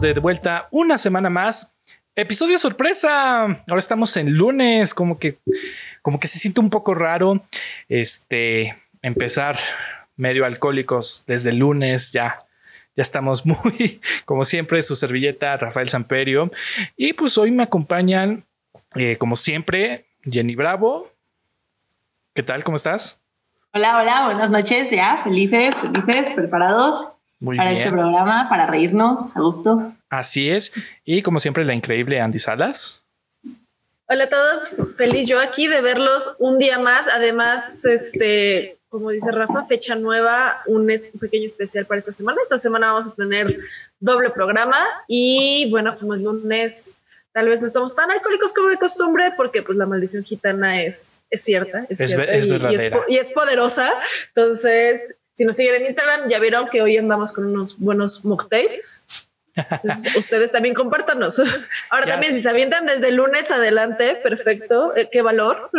de vuelta una semana más. Episodio sorpresa. Ahora estamos en lunes, como que, como que se siente un poco raro. Este, empezar medio alcohólicos desde el lunes ya. Ya estamos muy, como siempre, su servilleta Rafael Samperio. Y pues hoy me acompañan, eh, como siempre, Jenny Bravo. ¿Qué tal? ¿Cómo estás? Hola, hola, buenas noches. Ya, felices, felices, preparados para este programa, para reírnos a gusto. Así es. Y como siempre, la increíble Andy Salas. Hola a todos, feliz yo aquí de verlos un día más. Además, este, como dice Rafa, fecha nueva, un, pequeño especial para esta semana. Esta semana vamos a tener doble programa y bueno, como es lunes, tal vez no estamos tan alcohólicos como de costumbre porque pues la maldición gitana es, es cierta, es, cierta y, es, poderosa. Entonces, si nos siguen en Instagram, ya vieron que hoy andamos con unos buenos mocktails. ustedes también compártanos. Ahora también, si se avientan desde lunes adelante, perfecto. Eh, qué valor.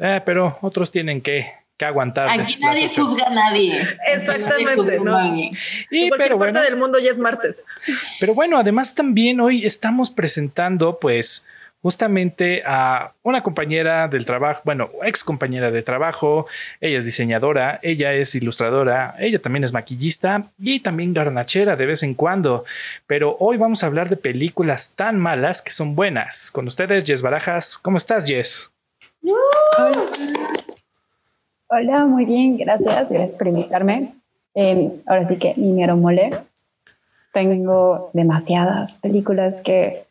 Eh, pero otros tienen que, que aguantar. Aquí nadie juzga a nadie. Exactamente, ¿no? Y pero parte del mundo ya es martes. Pero bueno, además también hoy estamos presentando, pues, justamente a una compañera del trabajo, bueno, ex compañera de trabajo, ella es diseñadora, ella es ilustradora, ella también es maquillista y también garnachera de vez en cuando, pero hoy vamos a hablar de películas tan malas que son buenas. Con ustedes, Jess Barajas, ¿cómo estás, Jess? Hola. muy bien, gracias, gracias por invitarme. Eh, ahora sí que me mole. Tengo demasiadas películas que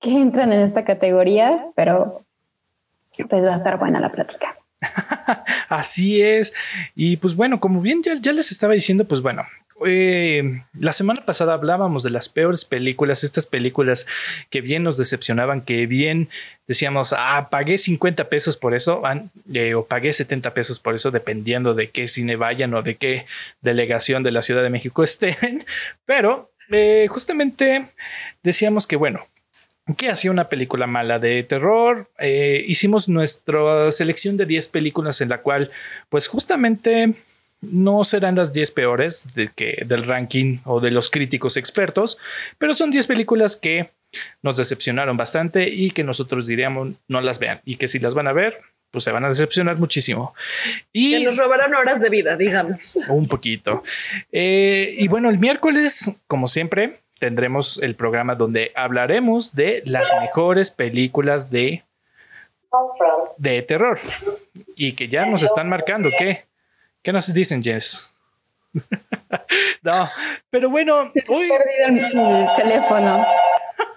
que entran en esta categoría, pero pues va a estar buena la plática. Así es. Y pues bueno, como bien ya, les estaba diciendo, pues bueno, eh, la semana pasada hablábamos de las peores películas, estas películas que bien nos decepcionaban, que bien decíamos, ah, pagué 50 pesos por eso, eh, o pagué 70 pesos por eso, dependiendo de qué cine vayan o de qué delegación de la Ciudad de México estén. Pero eh, justamente decíamos que, bueno, ¿Qué hacía una película mala de terror? Eh, hicimos nuestra selección de 10 películas en la cual, pues justamente no serán las 10 peores de que, del ranking o de los críticos expertos, pero son 10 películas que nos decepcionaron bastante y que nosotros diríamos no las vean y que si las van a ver, pues se van a decepcionar muchísimo. Y que nos robarán horas de vida, digamos. Un poquito. Eh, y bueno, el miércoles, como siempre, tendremos el programa donde hablaremos de las mejores películas de, de terror. Y que ya nos están marcando. ¿Qué? ¿Qué nos dicen, Jess? no, pero bueno. Hoy... perdido el, teléfono.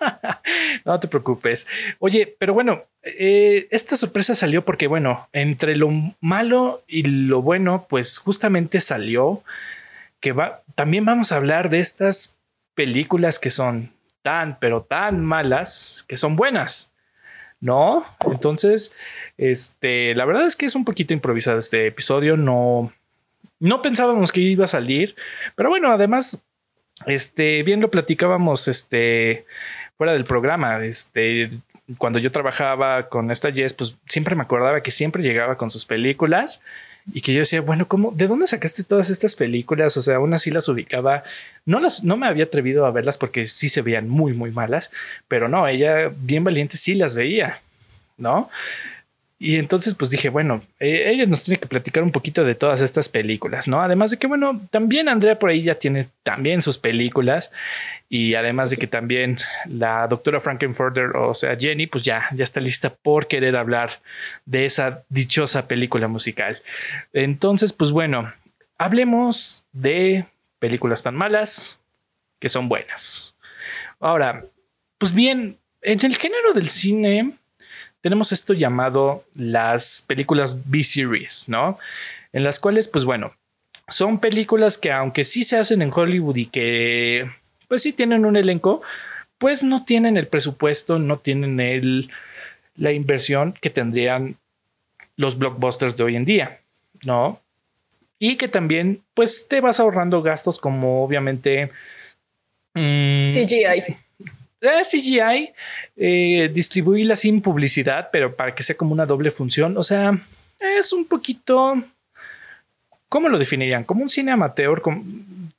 no te preocupes. Oye, pero bueno, eh, esta sorpresa salió porque, bueno, entre lo malo y lo bueno, pues justamente salió que va, también vamos a hablar de estas películas que son tan, pero tan malas que son buenas. ¿No? Entonces, este, la verdad es que es un poquito improvisado este episodio. No, no pensábamos que iba a salir, pero bueno, además, este, bien lo platicábamos, este, fuera del programa, este, cuando yo trabajaba con esta Jess, pues siempre me acordaba que siempre llegaba con sus películas y que yo decía, bueno, ¿cómo, ¿de dónde sacaste todas estas películas? O sea, aún así las ubicaba. No las, no me había atrevido a verlas porque sí se veían muy, muy malas, pero no, ella bien valiente sí las veía, ¿no? Y entonces pues dije, bueno, eh, ella nos tiene que platicar un poquito de todas estas películas, ¿no? Además de que, bueno, también Andrea por ahí ya tiene también sus películas y además de que también la doctora Frankenfurter, o sea, Jenny, pues ya, ya está lista por querer hablar de esa dichosa película musical. Entonces, pues bueno, hablemos de películas tan malas que son buenas. Ahora, pues bien, en el género del cine tenemos esto llamado las películas B-Series, ¿no? En las cuales, pues bueno, son películas que aunque sí se hacen en Hollywood y que pues sí tienen un elenco, pues no tienen el presupuesto, no tienen el, la inversión que tendrían los blockbusters de hoy en día, ¿no? Y que también, pues te vas ahorrando gastos como obviamente... Mm, CGI. CGI, eh, distribuirla sin publicidad, pero para que sea como una doble función. O sea, es un poquito. ¿Cómo lo definirían? Como un cine amateur,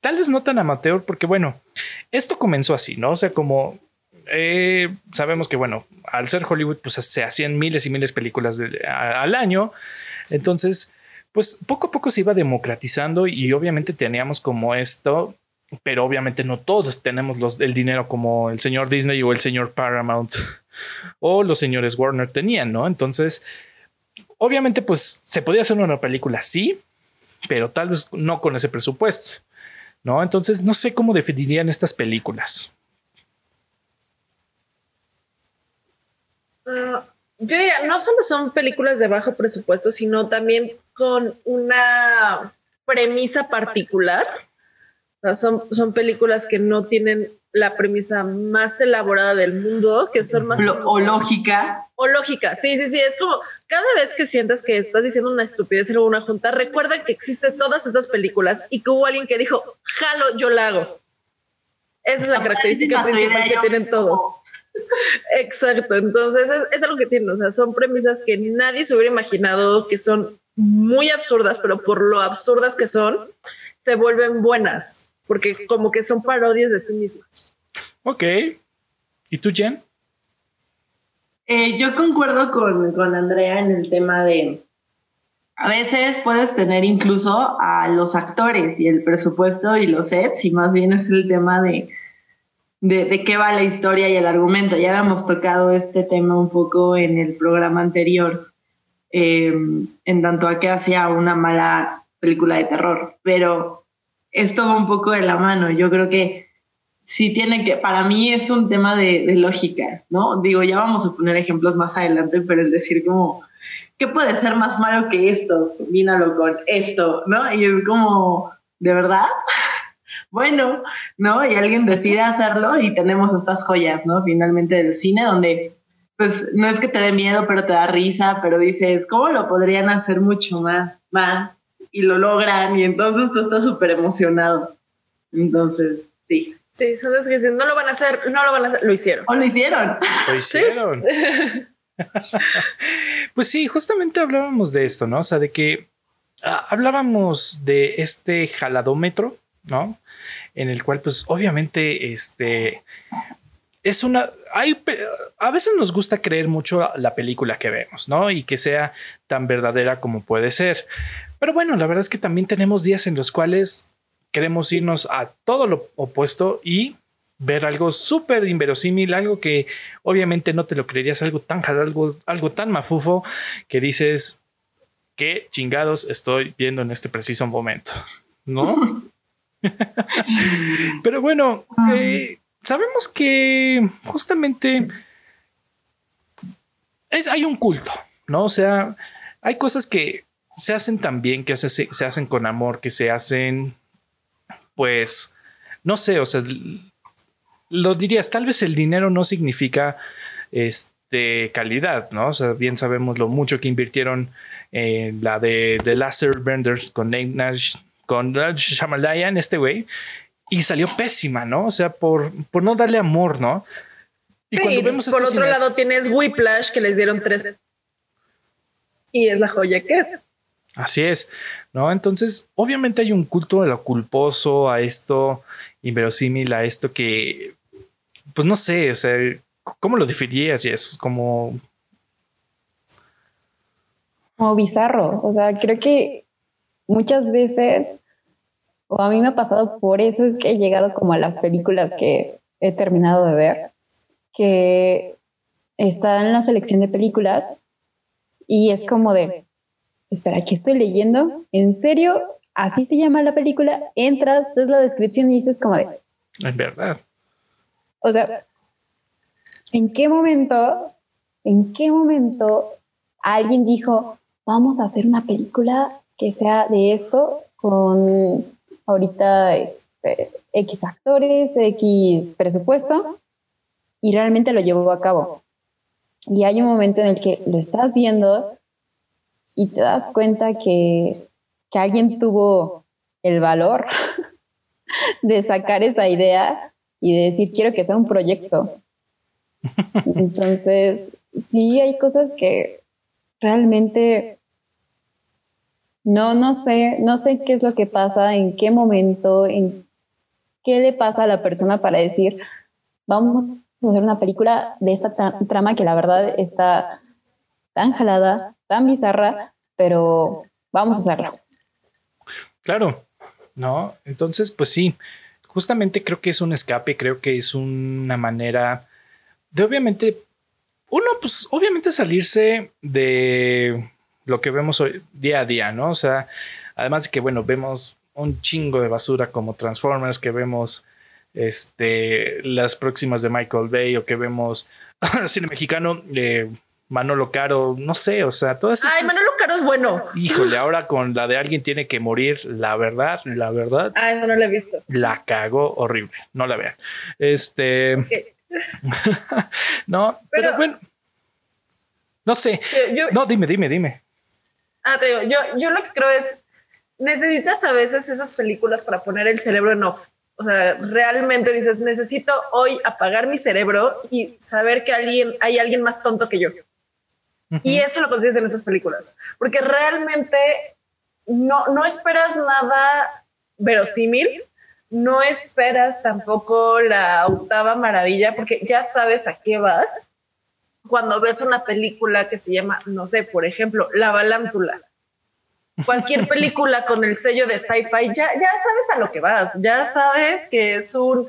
tal vez no tan amateur, porque bueno, esto comenzó así, ¿no? O sea, como eh, sabemos que, bueno, al ser Hollywood, pues se hacían miles y miles de películas al año. Entonces, pues poco a poco se iba democratizando y obviamente teníamos como esto, pero obviamente no todos tenemos los, el dinero como el señor Disney o el señor Paramount o los señores Warner tenían, ¿no? Entonces, obviamente, pues se podía hacer una película así, pero tal vez no con ese presupuesto, ¿no? Entonces, no sé cómo definirían estas películas. Ah, yo diría, no solo son películas de bajo presupuesto, sino también con una premisa particular. Son, son películas que no tienen la premisa más elaborada del mundo, que son más... o lógica. O lógica, sí, sí, sí. Es como cada vez que sientas que estás diciendo una estupidez en una junta, recuerda que existen todas estas películas y que hubo alguien que dijo, jalo, yo la hago. Esa es la característica principal que tienen todos. Exacto, entonces es, algo que tienen, o sea, son premisas que nadie se hubiera imaginado, que son muy absurdas, pero por lo absurdas que son, se vuelven buenas, porque como que son parodias de sí mismas. Ok. ¿Y tú, Jen? Eh, yo concuerdo con, con Andrea en el tema de, a veces puedes tener incluso a los actores y el presupuesto y los sets, y más bien es el tema de de, qué va la historia y el argumento. Ya habíamos tocado este tema un poco en el programa anterior, em, en tanto a que hacía una mala película de terror, pero esto va un poco de la mano. Yo creo que sí tiene que, para mí es un tema de, lógica, ¿no? Digo, ya vamos a poner ejemplos más adelante, pero es decir como, ¿qué puede ser más malo que esto? Combínalo con esto, ¿no? Y es como, ¿de verdad? bueno, ¿no? Y alguien decide hacerlo y tenemos estas joyas, ¿no? Finalmente del cine donde pues no es que te dé miedo, pero te da risa, pero dices, ¿cómo lo podrían hacer mucho más, más? Y lo logran y entonces tú estás súper emocionado. Entonces, sí. Sí, son los que dicen, no lo van a hacer, no lo van a hacer, lo hicieron. O lo hicieron. Lo hicieron. pues sí, justamente hablábamos de esto, ¿no? O sea, de que ah, hablábamos de este jaladómetro, ¿no? En el cual, pues, obviamente, este es una. Hay, a veces nos gusta creer mucho la película que vemos, ¿no? Y que sea tan verdadera como puede ser. Pero bueno, la verdad es que también tenemos días en los cuales queremos irnos a todo lo opuesto y ver algo súper inverosímil, algo que obviamente no te lo creerías, algo tan algo, algo tan mafufo que dices, qué chingados estoy viendo en este preciso momento, ¿no? Pero bueno, eh, sabemos que justamente hay un culto, ¿no? O sea, hay cosas que se hacen tan bien, que se, se hacen con amor, que se hacen, pues, no sé, o sea, lo dirías, tal vez el dinero no significa este, calidad, ¿no? O sea, bien sabemos lo mucho que invirtieron en la de The Laser Benders con Nate Nash con Shamalayan, este güey, y salió pésima, ¿no? O sea, por, por no darle amor, ¿no? Y sí, por otro lado tienes Whiplash que les dieron tres y es la joya que es. Así es, ¿no? Entonces, obviamente hay un culto a lo culposo, a esto inverosímil, a esto que, pues no sé, o sea, ¿cómo lo definirías? Es como... Como bizarro, o sea, creo que muchas veces, o a mí me ha pasado, por eso es que he llegado como a las películas que he terminado de ver, que está en la selección de películas y es como de, espera, ¿qué estoy leyendo? ¿En serio? Así se llama la película, entras, ves la descripción y dices como de... Es verdad. O sea, ¿en qué momento, en qué momento alguien dijo, vamos a hacer una película que sea de esto con ahorita este, X actores, X presupuesto y realmente lo llevó a cabo. Y hay un momento en el que lo estás viendo y te das cuenta que, que alguien tuvo el valor de sacar esa idea y de decir, quiero que sea un proyecto. Entonces, sí hay cosas que realmente no, no sé, no sé qué es lo que pasa, en qué momento, en qué le pasa a la persona para decir, vamos a hacer una película de esta trama que la verdad está tan jalada, tan bizarra, pero vamos a hacerla. Claro, ¿no? Entonces, pues sí, justamente creo que es un escape, creo que es una manera de obviamente, uno, pues obviamente salirse de lo que vemos hoy, día a día, ¿no? O sea, además de que, bueno, vemos un chingo de basura como Transformers, que vemos este, las próximas de Michael Bay o que vemos cine mexicano, eh, Manolo Caro, no sé, o sea, todo eso. Ay, Manolo Caro es bueno. Híjole, ahora con la de alguien tiene que morir, la verdad, la verdad. Ah, eso no la he visto. La cagó horrible, no la vean. Este. no, pero, bueno. No sé. no, dime, dime, dime. Ah, te yo, yo lo que creo es, necesitas a veces esas películas para poner el cerebro en off. O sea, realmente dices, necesito hoy apagar mi cerebro y saber que alguien, hay alguien más tonto que yo. Y eso lo consigues en esas películas, porque realmente no, no esperas nada verosímil, no esperas tampoco la octava maravilla, porque ya sabes a qué vas. Cuando ves una película que se llama, no sé, por ejemplo, La Balántula, cualquier película con el sello de sci-fi, ya, ya sabes a lo que vas, ya sabes que es un,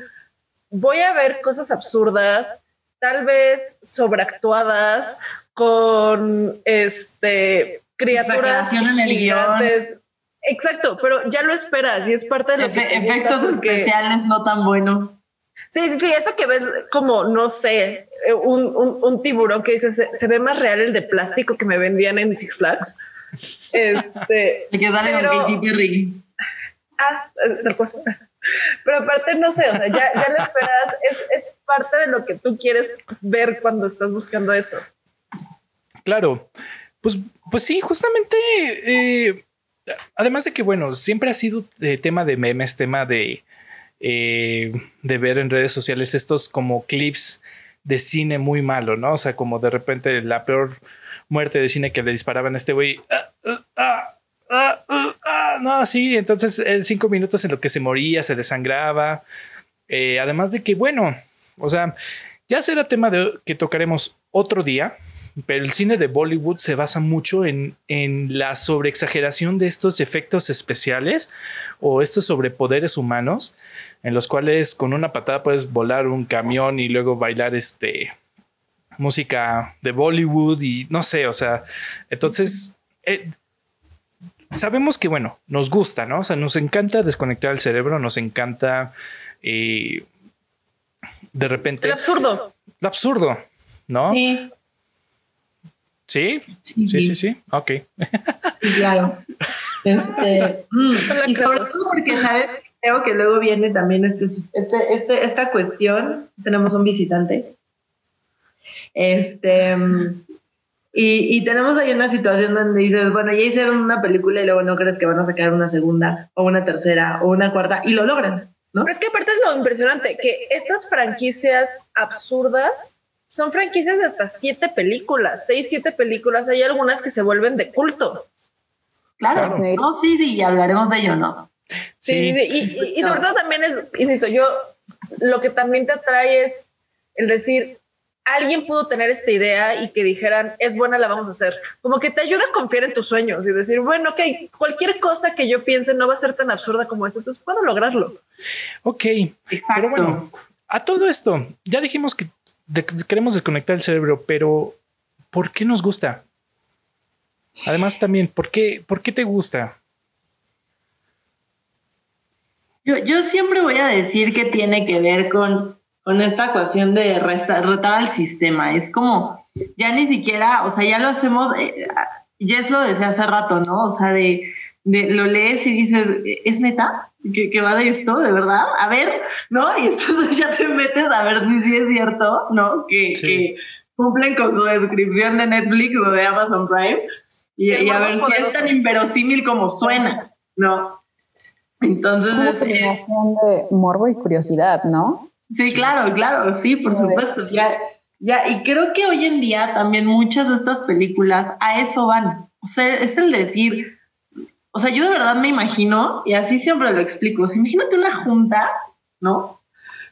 voy a ver cosas absurdas, tal vez sobreactuadas, con este criaturas gigantes. Exacto, pero ya lo esperas y es parte de lo que efectos especiales no tan buenos. Sí, sí, sí, eso que ves como, no sé, un, tiburón que dice, se, ve más real el de plástico que me vendían en Six Flags. Este, que sale pero, Ah, pero aparte, no sé, o sea, ya, ya lo esperas, es, es parte de lo que tú quieres ver cuando estás buscando eso. Claro, pues, pues sí, justamente, eh, además de que, bueno, siempre ha sido tema de memes, tema de, eh, de ver en redes sociales estos como clips de cine muy malo, ¿no? O sea, como de repente la peor muerte de cine que le disparaban a este güey. Ah, ah, ah, no, sí, entonces cinco minutos en lo que se moría, se desangraba. Eh, además de que, bueno, o sea, ya será tema de que tocaremos otro día, pero el cine de Bollywood se basa mucho en, en la sobreexageración de estos efectos especiales o estos sobrepoderes humanos, en los cuales con una patada puedes volar un camión y luego bailar este música de Bollywood y no sé, o sea, entonces eh, sabemos que bueno, nos gusta, ¿no? O sea, nos encanta desconectar el cerebro, nos encanta eh, de repente... El absurdo. Lo absurdo, ¿no? Sí. ¿Sí? Sí, sí, sí. Ok. Sí, claro. Este, mm, y sobre todo porque, ¿sabes? Creo que luego viene también este, este, este, esta cuestión. Tenemos un visitante. Este. Y, y, tenemos ahí una situación donde dices, bueno, ya hicieron una película y luego no crees que van a sacar una segunda o una tercera o una cuarta y lo logran, ¿no? Pero es que aparte es lo impresionante, que estas franquicias absurdas son franquicias de hasta siete películas, seis, siete películas. Hay algunas que se vuelven de culto. Claro, no, sí, sí, hablaremos de ello, ¿no? Sí, Y, sobre todo también es, insisto, yo lo que también te atrae es el decir, alguien pudo tener esta idea y que dijeran, es buena, la vamos a hacer. Como que te ayuda a confiar en tus sueños y decir, bueno, ok, cualquier cosa que yo piense no va a ser tan absurda como esta, entonces puedo lograrlo. Ok, pero bueno, a todo esto, ya dijimos que queremos desconectar el cerebro, pero ¿por qué nos gusta? Además también, ¿por qué, por qué te gusta? Yo, yo siempre voy a decir que tiene que ver con, con esta ecuación de retar al sistema. Es como, ya ni siquiera, o sea, ya lo hacemos, eh, es lo decía hace rato, ¿no? O sea, de, de lo lees y dices, ¿es neta? que, va de esto, de verdad, a ver, ¿no? Y entonces ya te metes a ver si sí es cierto, ¿no? Que, cumplen con su descripción de Netflix o de Amazon Prime y, a ver si es tan inverosímil como suena, ¿no? Entonces... Es una de morbo y curiosidad, ¿no? Sí, claro, claro, sí, por supuesto, ya, ya, y creo que hoy en día también muchas de estas películas a eso van, o sea, es el decir, o sea, yo de verdad me imagino, y así siempre lo explico, imagínate una junta ¿no?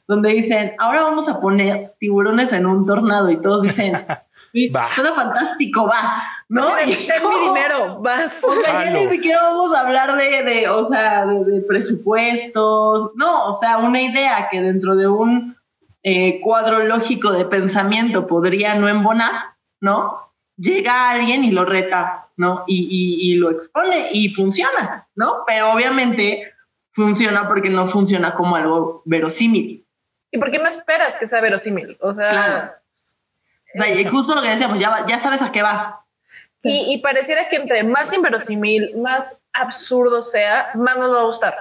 Donde dicen, ahora vamos a poner tiburones en un tornado y todos dicen, sí, Va. suena fantástico, va, ¿no? Ten, mi dinero, vas. O sea, ya ni siquiera vamos a hablar de, de, o sea, de, de presupuestos, no, o sea, una idea que dentro de un eh, cuadro lógico de pensamiento podría no embonar, ¿no? Llega alguien y lo reta, ¿no? Y, y, y lo expone y funciona, ¿no? Pero obviamente funciona porque no funciona como algo verosímil. ¿Y por qué no esperas que sea verosímil? O sea, Claro. O sea, y justo lo que decíamos, ya, ya sabes a qué vas. y, y pareciera que entre más inverosímil, más absurdo sea, más nos va a gustar.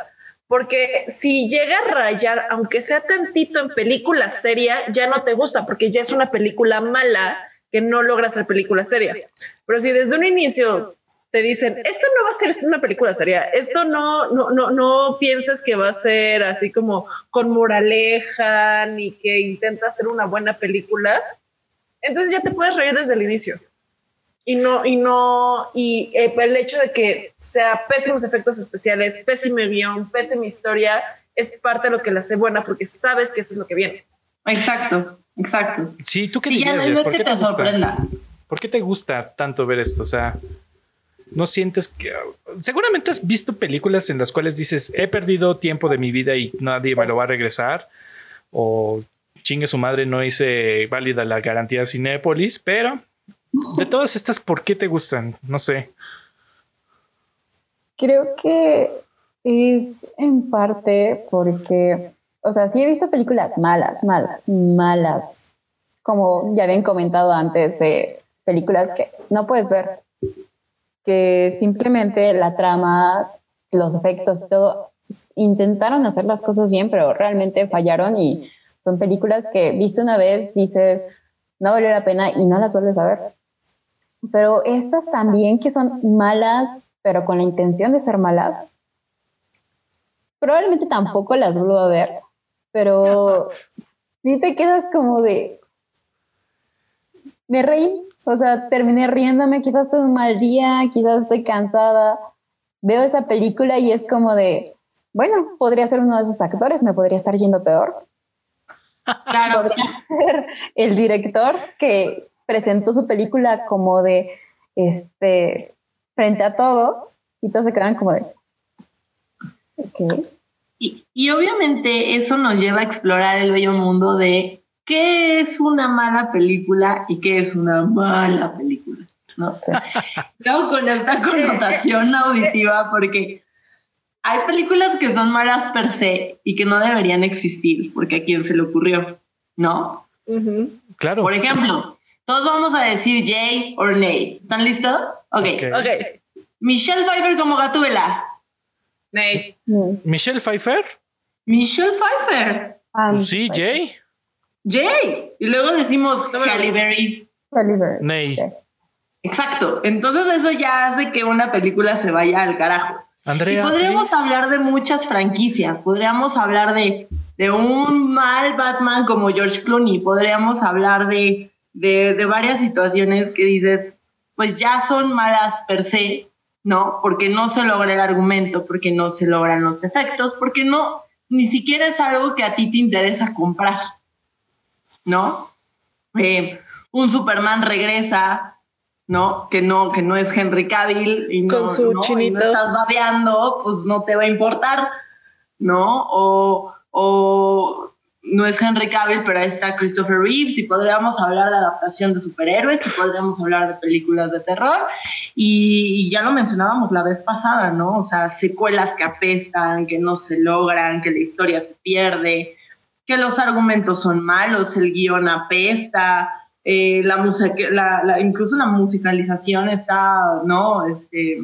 Porque si llega a rayar, aunque sea tantito en película seria, ya no te gusta, porque ya es una película mala que no logra ser película seria. Pero si desde un inicio te dicen, esto no va a ser una película seria, esto no, no, no, no pienses que va a ser así como con moraleja, ni que intenta hacer una buena película, entonces ya te puedes reír desde el inicio. Y no, y no, y eh, el hecho de que sea pésimos efectos especiales, pésimo guion, pésima historia, es parte de lo que la hace buena porque sabes que eso es lo que viene. Exacto, exacto. Sí, ¿tú qué Y ya dirías? no es ¿Por que qué te te gusta? sorprenda. ¿Por qué te gusta tanto ver esto? O sea, no sientes que seguramente has visto películas en las cuales dices he perdido tiempo de mi vida y nadie me lo va a regresar o chingue su madre no hice válida la garantía Cinépolis, pero de todas estas, ¿por qué te gustan? No sé. Creo que es en parte porque, o sea, sí he visto películas malas, malas, malas, como ya habían comentado antes de películas que no puedes ver, que simplemente la trama, los efectos todo, intentaron hacer las cosas bien, pero realmente fallaron y son películas que viste una vez, dices, no valió la pena y no las vuelves a ver. Pero estas también que son malas, pero con la intención de ser malas, probablemente tampoco las vuelvo a ver, pero sí te quedas como de... Me reí, o sea, terminé riéndome, quizás tuve un mal día, quizás estoy cansada, veo esa película y es como de, bueno, podría ser uno de esos actores, me podría estar yendo peor, Claro. podría ser el director que presentó su película como de este frente a todos y todos se quedaron como de ok Y, y obviamente eso nos lleva a explorar el bello mundo de qué es una mala película y qué es una mala película, ¿no? Luego con esta connotación auditiva, porque hay películas que son malas per se y que no deberían existir, porque a quién se le ocurrió, ¿no? Claro. Por ejemplo, todos vamos a decir yay or nay. ¿Están listos? Ok. Ok. Ok. Michelle Pfeiffer como Gatúbela. Michelle Pfeiffer. Michelle Pfeiffer. Ah, Pues sí, Jay. Jay. Y luego decimos Halle. Berry. Sí. Exacto. Entonces eso ya hace que una película se vaya al carajo. Y Andrea. podríamos please. hablar de muchas franquicias. Podríamos hablar de, de un mal Batman como George Clooney. Podríamos hablar de, de, de varias situaciones que dices, pues ya son malas per se, ¿no? Porque no se logra el argumento, porque no se logran los efectos, porque no, ni siquiera es algo que a ti te interesa comprar, ¿no? Eh, un Superman regresa, ¿no? Que no, que no es Henry Cavill y no, Con su ¿no? y chinito. no estás babeando, pues no te va a importar, ¿no? O, o no es Henry Cavill, pero ahí está Christopher Reeves y podríamos hablar de adaptación de superhéroes y podríamos hablar de películas de terror y, ya lo mencionábamos la vez pasada, ¿no? O sea, secuelas que apestan, que no se logran, que la historia se pierde, que los argumentos son malos, el guion apesta, eh, la música, la, incluso la musicalización está, ¿no? Este,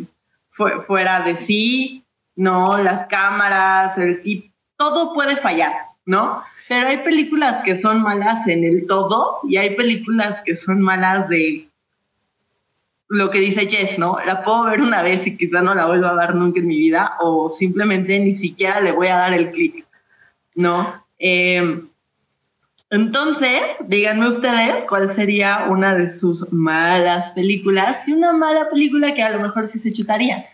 fu- fuera de sí, ¿no? Las cámaras, el tip, todo puede fallar, ¿no? Pero hay películas que son malas en el todo y hay películas que son malas de lo que dice Jess, ¿no? La puedo ver una vez y quizá no la vuelva a ver nunca en mi vida o simplemente ni siquiera le voy a dar el clic, ¿no? Eh, entonces, díganme ustedes cuál sería una de sus malas películas y una mala película que a lo mejor sí se chutaría.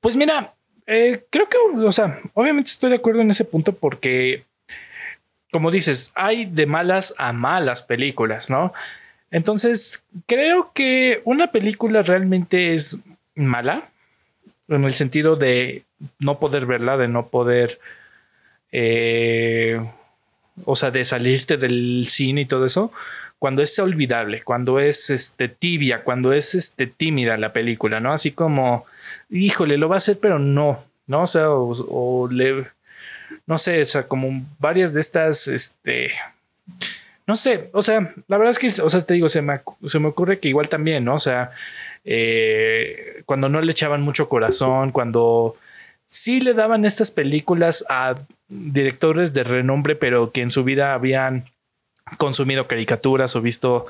Pues mira, Eh, creo que, o sea, obviamente estoy de acuerdo en ese punto porque, como dices, hay de malas a malas películas, ¿no? Entonces, creo que una película realmente es mala en el sentido de no poder verla, de no poder, eh, o sea, de salirte del cine y todo eso, cuando es olvidable, cuando es este, tibia, cuando es este, tímida la película, ¿no? Así como, híjole, lo va a hacer, pero no, ¿no? O sea, o, le, no sé, o sea, como varias de estas, este, no sé, o sea, la verdad es que, o sea, te digo, se me, se me ocurre que igual también, ¿no? O sea, eh, cuando no le echaban mucho corazón, cuando sí le daban estas películas a directores de renombre, pero que en su vida habían consumido caricaturas o visto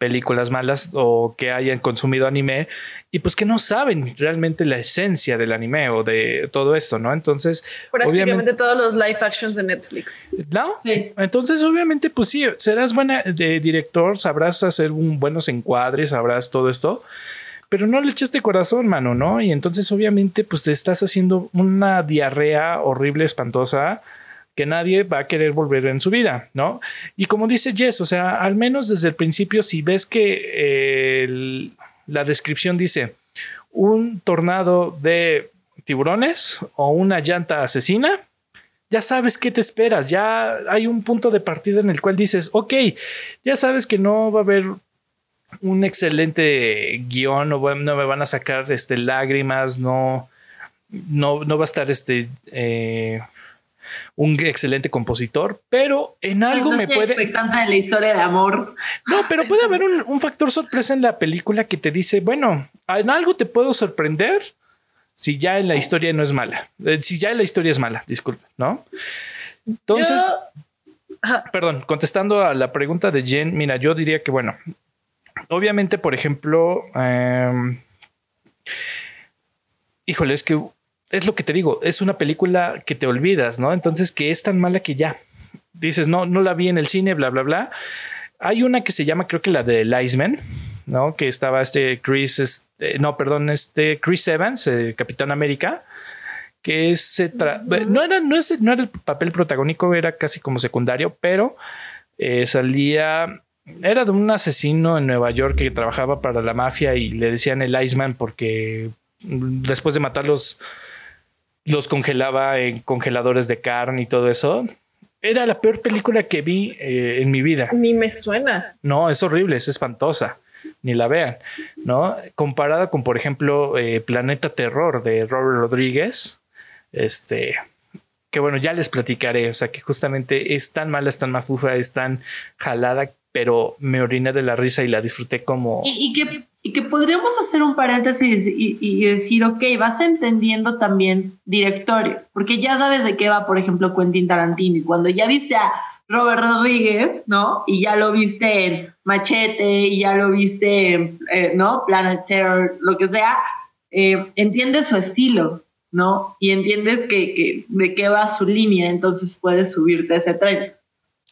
películas malas o que hayan consumido anime y pues que no saben realmente la esencia del anime o de todo esto, ¿no? Entonces, obviamente todos los live actions de Netflix. ¿No? Sí. Entonces, obviamente, pues sí, serás buena de director, sabrás hacer un buenos encuadres, sabrás todo esto, pero no le echaste corazón, mano, ¿no? Y entonces, obviamente, pues te estás haciendo una diarrea horrible, espantosa que nadie va a querer volver en su vida, ¿no? Y como dice Jess, o sea, al menos desde el principio, si ves que eh, la descripción dice un tornado de tiburones o una llanta asesina, ya sabes qué te esperas, ya hay un punto de partida en el cual dices, ok, ya sabes que no va a haber un excelente guion, no, no me van a sacar este, lágrimas, no, no, no va a estar este... Eh, un excelente compositor, pero en algo me puede. de la historia de amor. No, pero puede haber un, factor sorpresa en la película que te dice, bueno, en algo te puedo sorprender si ya en la historia no es mala. Eh, si ya en la historia es mala, disculpe, ¿no? Entonces, perdón, contestando a la pregunta de Jen, mira, yo diría que, bueno, obviamente, por ejemplo, em, híjole, es que es lo que te digo, es una película que te olvidas, ¿no? Entonces que es tan mala que ya dices, no, no la vi en el cine, bla, bla, bla. Hay una que se llama, creo que la de Liceman, ¿no? Que estaba este Chris, este, no, perdón, este Chris Evans, eh, Capitán América, que se no era, no, es, no era el papel protagónico, era casi como secundario, pero eh, salía, era de un asesino en Nueva York que trabajaba para la mafia y le decían el Iceman porque después de matarlos los congelaba en congeladores de carne y todo eso. Era la peor película que vi eh, en mi vida. Ni me suena. No, es horrible, es espantosa. Ni la vean, ¿no? Comparada con, por ejemplo, eh, Planeta Terror de Robert Rodríguez. Este, que bueno, ya les platicaré. O sea, que justamente es tan mala, es tan mafufa, es tan jalada, pero me oriné de la risa y la disfruté como. Y, que, y que podríamos hacer un paréntesis y, decir, ok, vas entendiendo también directores, porque ya sabes de qué va, por ejemplo, Quentin Tarantino. Y cuando ya viste a Robert Rodríguez, ¿no? Y ya lo viste en Machete, y ya lo viste en, eh, ¿no? Planet Terror, lo que sea, eh, entiendes su estilo, ¿no? Y entiendes que, que, de qué va su línea, entonces puedes subirte a ese tren.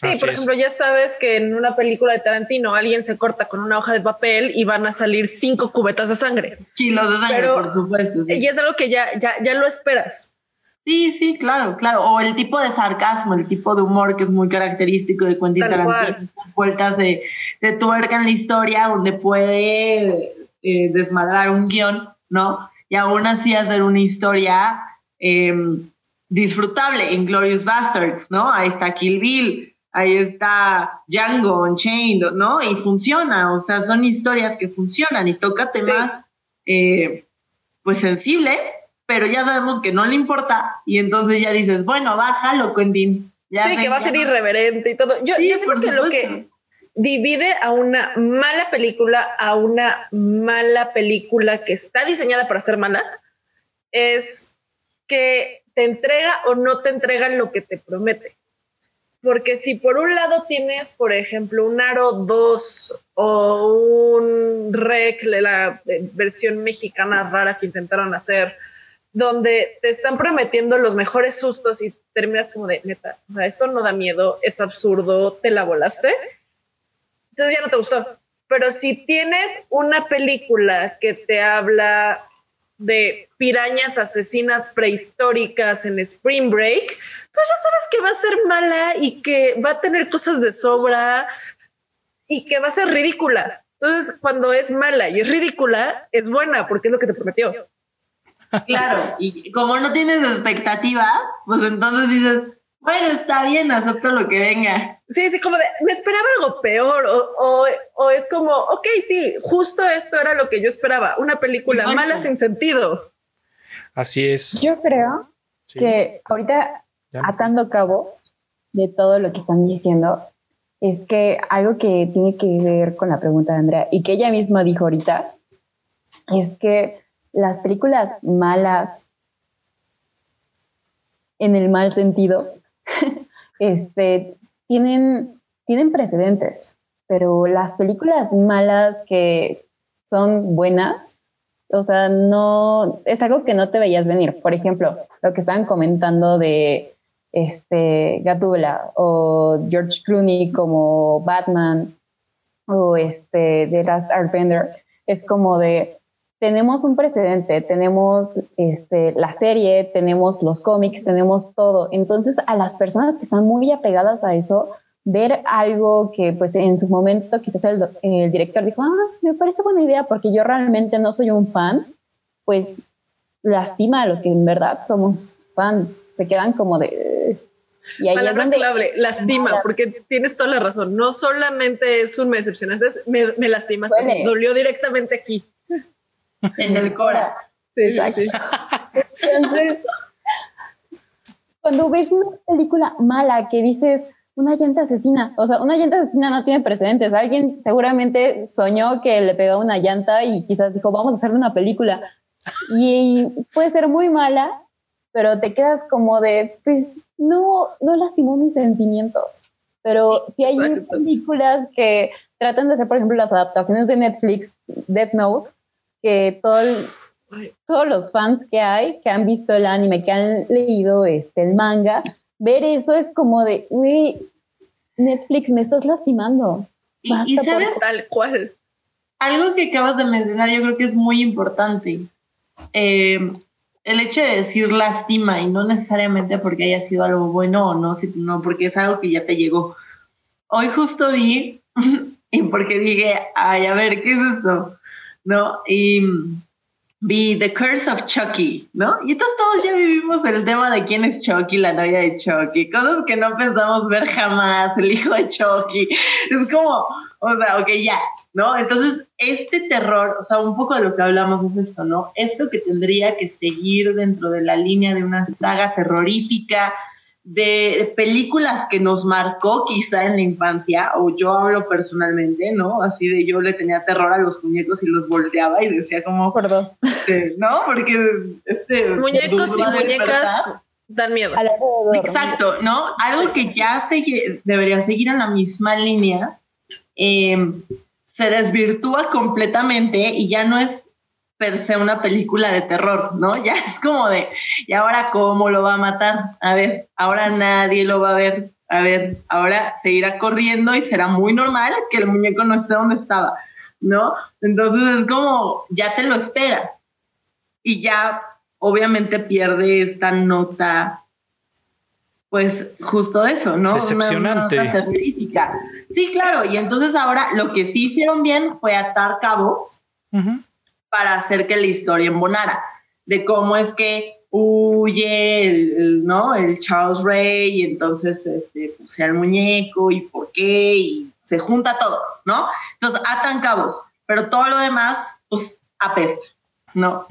Sí, por ejemplo, ya sabes que en una película de Tarantino alguien se corta con una hoja de papel y van a salir cinco cubetas de sangre. Kilos de sangre, por supuesto. Y es algo que ya, ya, ya lo esperas. Sí, sí, claro, claro. O el tipo de sarcasmo, el tipo de humor que es muy característico de Quentin Tarantino. Las vueltas de, de, tuerca en la historia donde puede eh, desmadrar un guion, ¿no? Y aún así hacer una historia em, disfrutable en Glorious Bastards, ¿no? Ahí está Kill Bill, ahí está Django Unchained, ¿no? Y funciona, o sea, son historias que funcionan y toca temas, eh, pues sensibles, pero ya sabemos que no le importa y entonces ya dices, bueno, bájalo, Quentin. Ya sí, que va a ser irreverente y todo. Yo, yo siento que lo que divide a una mala película a una mala película que está diseñada para ser mala es que te entrega o no te entrega lo que te promete. Porque si por un lado tienes, por ejemplo, un Aro 2 o un Rec, la versión mexicana rara que intentaron hacer, donde te están prometiendo los mejores sustos y terminas como de neta, o sea, eso no da miedo, es absurdo, te la volaste. Entonces ya no te gustó. Pero si tienes una película que te habla de pirañas asesinas prehistóricas en Spring Break, pues ya sabes que va a ser mala y que va a tener cosas de sobra y que va a ser ridícula. Entonces, cuando es mala y es ridícula, es buena porque es lo que te prometió. Claro, y como no tienes expectativas, pues entonces dices, bueno, está bien, acepto lo que venga. Sí, sí, como de, me esperaba algo peor o, o, es como, ok, sí, justo esto era lo que yo esperaba, una película mala sin sentido. Así es. Yo creo que ahorita, atando cabos de todo lo que están diciendo, es que algo que tiene que ver con la pregunta de Andrea y que ella misma dijo ahorita, es que las películas malas en el mal sentido este, tienen, tienen precedentes, pero las películas malas que son buenas, o sea, no, es algo que no te veías venir. Por ejemplo, lo que estaban comentando de este Gatúbela o George Clooney como Batman o este The Last Airbender, es como de, tenemos un precedente, tenemos este, la serie, tenemos los cómics, tenemos todo. Entonces, a las personas que están muy apegadas a eso, ver algo que pues en su momento quizás el, el director dijo, ah, me parece buena idea porque yo realmente no soy un fan, pues lastima a los que en verdad somos fans. Se quedan como de... Y ahí es donde clave, lastima, porque tienes toda la razón. No solamente es un me decepcionaste, me, me lastimas, dolió directamente aquí en el Cora. Exacto. Entonces, cuando ves una película mala que dices una llanta asesina, o sea, una llanta asesina no tiene precedentes. Alguien seguramente soñó que le pegó una llanta y quizás dijo, vamos a hacer una película. Y puede ser muy mala, pero te quedas como de, pues no, no lastimó mis sentimientos. Pero si hay películas que tratan de hacer, por ejemplo, las adaptaciones de Netflix, Death Note, que todo todos los fans que hay, que han visto el anime, que han leído este, el manga, ver eso es como de, uy, Netflix, me estás lastimando. y, sabes, tal cual. Algo que acabas de mencionar yo creo que es muy importante. Eh, el hecho de decir lástima y no necesariamente porque haya sido algo bueno o no, sino porque es algo que ya te llegó. Hoy justo vi y porque dije, ay, a ver, ¿qué es esto? ¿No? Y vi The Curse of Chucky, ¿no? Y entonces todos ya vivimos el tema de quién es Chucky, la novia de Chucky, cosas que no pensamos ver jamás, el hijo de Chucky. Es como, o sea, ok, ya, ¿no? Entonces, este terror, o sea, un poco de lo que hablamos es esto, ¿no? Esto que tendría que seguir dentro de la línea de una saga terrorífica, de películas que nos marcó quizá en la infancia, o yo hablo personalmente, ¿no? Así de yo le tenía terror a los muñecos y los volteaba y decía como... Por dos. Este, ¿No? Porque... Este, muñecos y muñecas dan miedo. Exacto, ¿no? Algo que ya se, debería seguir en la misma línea, em, se desvirtúa completamente y ya no es per se una película de terror, ¿no? Ya es como de, ¿y ahora cómo lo va a matar? A ver, ahora nadie lo va a ver. A ver, ahora seguirá corriendo y será muy normal que el muñeco no esté donde estaba, ¿no? Entonces es como, ya te lo espera. Y ya obviamente pierde esta nota, pues justo eso, ¿no? Decepcionante. Una, Sí, claro, y entonces ahora lo que sí hicieron bien fue atar cabos para hacer que la historia embonara, de cómo es que huye el, ¿no? el Charles Ray y entonces este, pues, sea el muñeco y por qué y se junta todo, ¿no? Entonces atan cabos, pero todo lo demás, pues apesta, ¿no?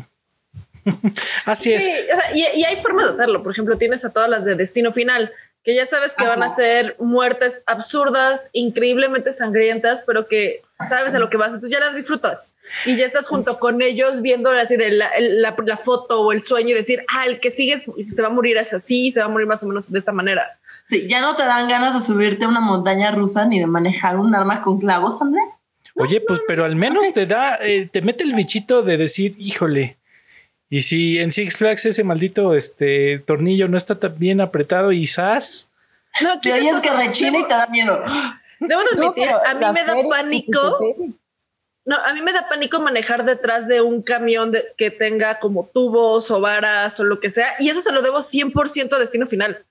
Así es. y, y, hay formas de hacerlo. Por ejemplo, tienes a todas las de Destino Final, que ya sabes que van a ser muertes absurdas, increíblemente sangrientas, pero que sabes a lo que vas, entonces ya las disfrutas. Y ya estás junto con ellos viendo así de la, la, foto o el sueño y decir, ah, el que sigue se va a morir es así, se va a morir más o menos de esta manera. Sí, ya no te dan ganas de subirte a una montaña rusa ni de manejar un arma con clavos, André. Oye, pues, pero al menos te da, eh, te mete el bichito de decir, híjole, y si en Six Flags ese maldito este tornillo no está tan bien apretado y ¡zas! No, te oyes que rechina y te da miedo. Debo admitir, a mí me da pánico. No, a mí me da pánico manejar detrás de un camión que tenga como tubos o varas o lo que sea. Y eso se lo debo 100% a destino final.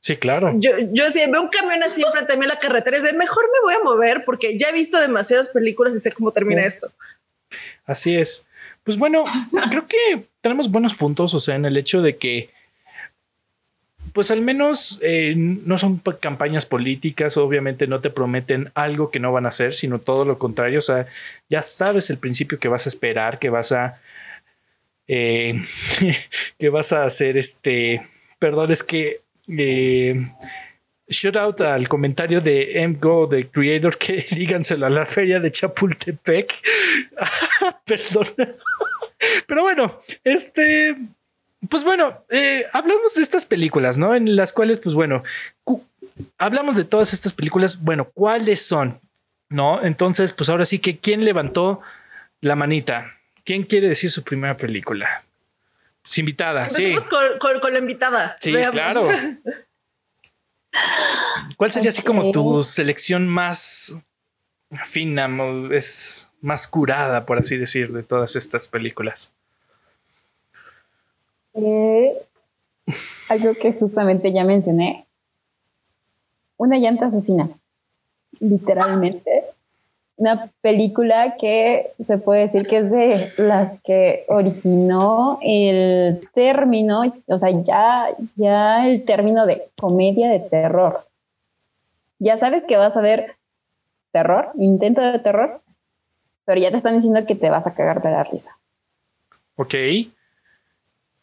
Sí, claro. Yo, yo si veo un camión así frente a mí en la carretera, es de mejor me voy a mover porque ya he visto demasiadas películas y sé cómo termina esto. Así es. Pues bueno, creo que tenemos buenos puntos, o sea, en el hecho de que pues al menos eh, no son campañas políticas, obviamente no te prometen algo que no van a hacer, sino todo lo contrario, o sea, ya sabes el principio que vas a esperar, que vas a... Eh, que vas a hacer este... Perdón, es que... Eh, shout out al comentario de MGO de Creator que díganselo a la feria de Chapultepec. Perdón. Pero bueno, este pues bueno, eh, hablamos de estas películas, ¿no? En las cuales, pues bueno, hablamos de todas estas películas. Bueno, ¿cuáles son? ¿No? Entonces, pues ahora sí que, ¿quién levantó la manita? ¿Quién quiere decir su primera película? Pues invitada, sí. Con, con, la invitada. Sí, claro. ¿Cuál sería así como tu selección más fina, es más curada, por así decir, de todas estas películas? Eh, algo que justamente ya mencioné, una llanta asesina, literalmente. Una película que se puede decir que es de las que originó el término, o sea, ya, ya el término de comedia de terror. Ya sabes que vas a ver terror, intento de terror, pero ya te están diciendo que te vas a cagar de la risa. Ok.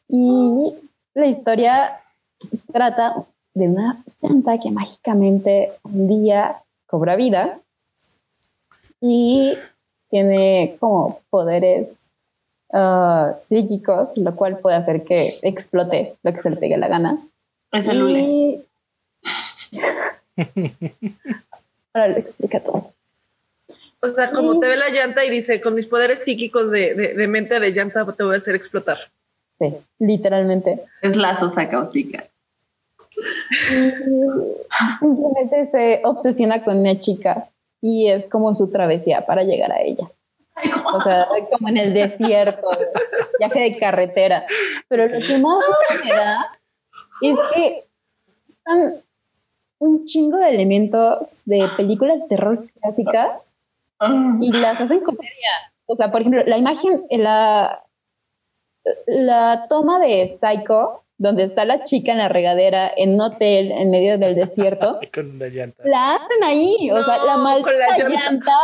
Y la historia trata de una planta que mágicamente un día cobra vida y tiene como poderes uh, psíquicos, lo cual puede hacer que explote lo que se le pegue la gana. Es el y... Ahora lo explica todo. O sea, como te ve la llanta y dice, con mis poderes psíquicos de, de mente de llanta te voy a hacer explotar. Sí, literalmente. Es la sosa cáustica. Simplemente se obsesiona con una chica y es como su travesía para llegar a ella. O sea, como en el desierto, viaje de carretera. Pero lo que más me da es que están un chingo de elementos de películas de terror clásicas y las hacen comedia. O sea, por ejemplo, la imagen, la, la toma de Psycho, donde está la chica en la regadera en un hotel en medio del desierto, la hacen ahí, o sea, la maldita llanta.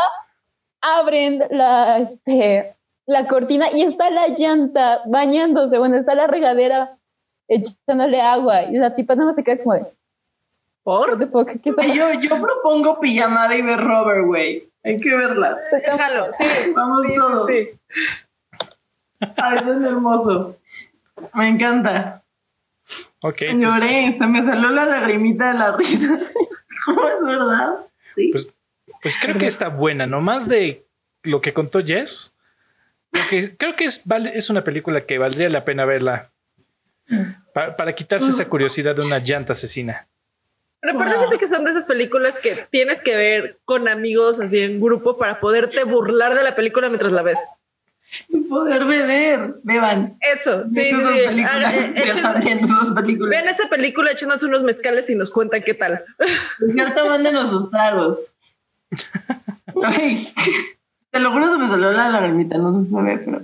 abren la, este, la cortina y está la llanta bañándose, bueno, está la regadera echándole agua y la tipa nada más se queda como de... ¿Por? yo, yo propongo pijamada y ver Robert, güey. Hay que verla. Déjalo, sí. Vamos sí, todos. sí, sí. Ay, es hermoso. Me encanta. Ok. Lloré, pues. se me salió la lagrimita de la risa. ¿Cómo es verdad? ¿Sí? Pues, pues creo que está buena, no más de lo que contó Jess. Porque creo que es, vale, es una película que valdría la pena verla para, quitarse esa curiosidad de una llanta asesina. Pero wow. que son de esas películas que tienes que ver con amigos así en grupo para poderte burlar de la película mientras la ves poder beber, beban. Eso, sí, sí, sí. Ah, eh, vean esa película, échenos unos mezcales y nos cuentan qué tal. Ya tomándonos sus tragos. Ay, te lo juro que me salió la lagrimita, no se ve, pero...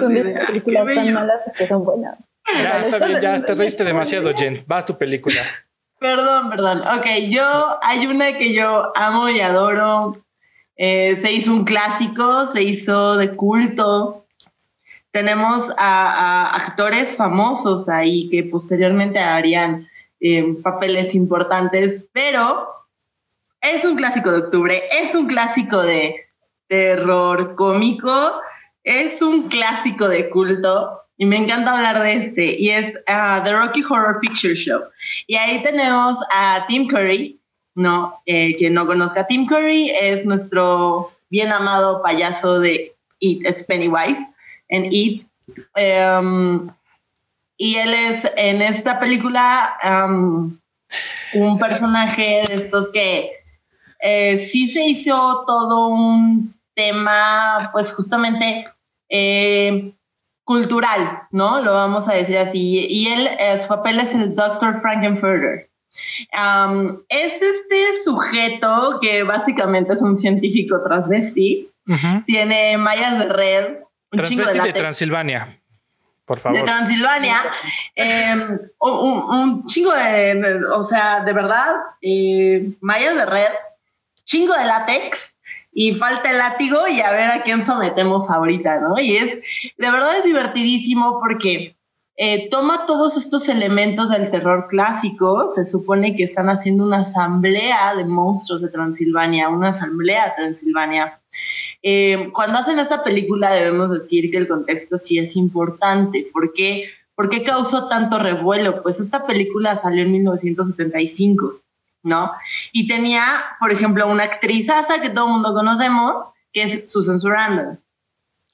Son de películas tan malas que son buenas. Ya, también, ya te reíste demasiado, Jen. Va a tu película. Perdón, perdón. Ok, yo hay una que yo amo y adoro eh, se hizo un clásico, se hizo de culto. Tenemos a, actores famosos ahí que posteriormente harían eh, papeles importantes, pero es un clásico de octubre, es un clásico de terror cómico, es un clásico de culto y me encanta hablar de este y es uh, The Rocky Horror Picture Show. Y ahí tenemos a Tim Curry, ¿no? Eh, quien no conozca a Tim Curry es nuestro bien amado payaso de It, es Pennywise en It. Em, y él es en esta película um, un personaje de estos que eh, sí se hizo todo un tema, pues justamente eh, cultural, ¿no? Lo vamos a decir así. Y él, eh, su papel es el Dr. Frankenfurter. Es este sujeto que básicamente es un científico transvesti. Tiene mallas de red. Un chingo de, de Transilvania. Por favor. De Transilvania. Em, un, chingo de, o sea, de verdad, eh, mallas de red, chingo de látex y falta el látigo y a ver a quién sometemos ahorita, ¿no? Y es, de verdad es divertidísimo porque eh, toma todos estos elementos del terror clásico, se supone que están haciendo una asamblea de monstruos de Transilvania, una asamblea Transilvania. Eh, cuando hacen esta película debemos decir que el contexto sí es importante, ¿por qué? ¿Por qué causó tanto revuelo? Pues esta película salió en 1975 ¿no? Y tenía, por ejemplo, una actriz hasta que todo el mundo conocemos, que es Susan Sarandon.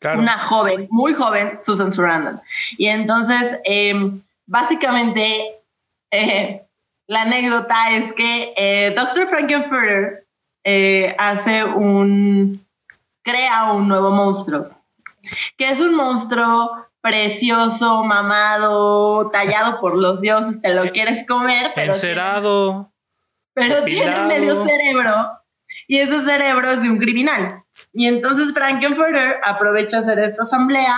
Una joven, muy joven, Susan Sarandon. Y entonces, em, básicamente, eh, la anécdota es que eh, Dr. Frankenfurter eh, hace un, crea un nuevo monstruo, que es un monstruo precioso, mamado, tallado por los dioses, te lo quieres comer, pero encerado pero tiene medio cerebro y ese cerebro es de un criminal. Y entonces Frankenfurter aprovecha hacer esta asamblea,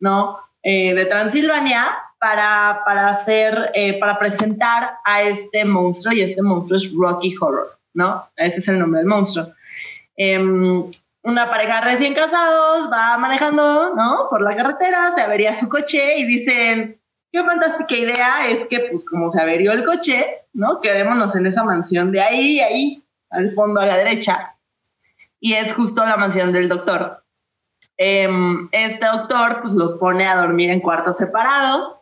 ¿no? Eh, de Transilvania para, para hacer, eh, para presentar a este monstruo y este monstruo es Rocky Horror, ¿no? Ese es el nombre del monstruo. Em, una pareja recién casados va manejando, ¿no? Por la carretera, se avería su coche y dicen, qué fantástica idea es que, pues, como se averió el coche, ¿no? Quedémonos en esa mansión de ahí, ahí, al fondo a la derecha. Y es justo la mansión del doctor. Em, este doctor, pues, los pone a dormir en cuartos separados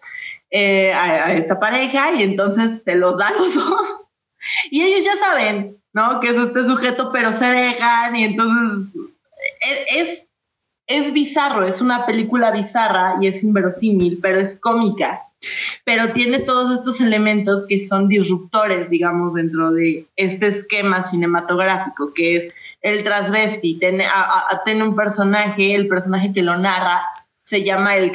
eh, a, esta pareja y entonces se los da a los dos. Y ellos ya saben, ¿no? Que es este sujeto, pero se dejan y entonces e, es es bizarro, es una película bizarra y es inverosímil, pero es cómica. Pero tiene todos estos elementos que son disruptores, digamos, dentro de este esquema cinematográfico, que es el transvesti. Tiene, tiene un personaje, el personaje que lo narra se llama el,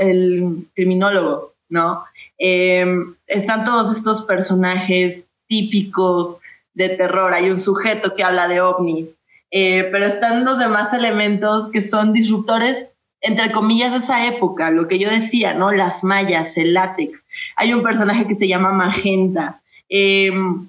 el criminólogo, ¿no? Em, están todos estos personajes típicos de terror. Hay un sujeto que habla de ovnis, eh, pero están los demás elementos que son disruptores, entre comillas, de esa época, lo que yo decía, ¿no? Las mallas, el látex. Hay un personaje que se llama Magenta. Em,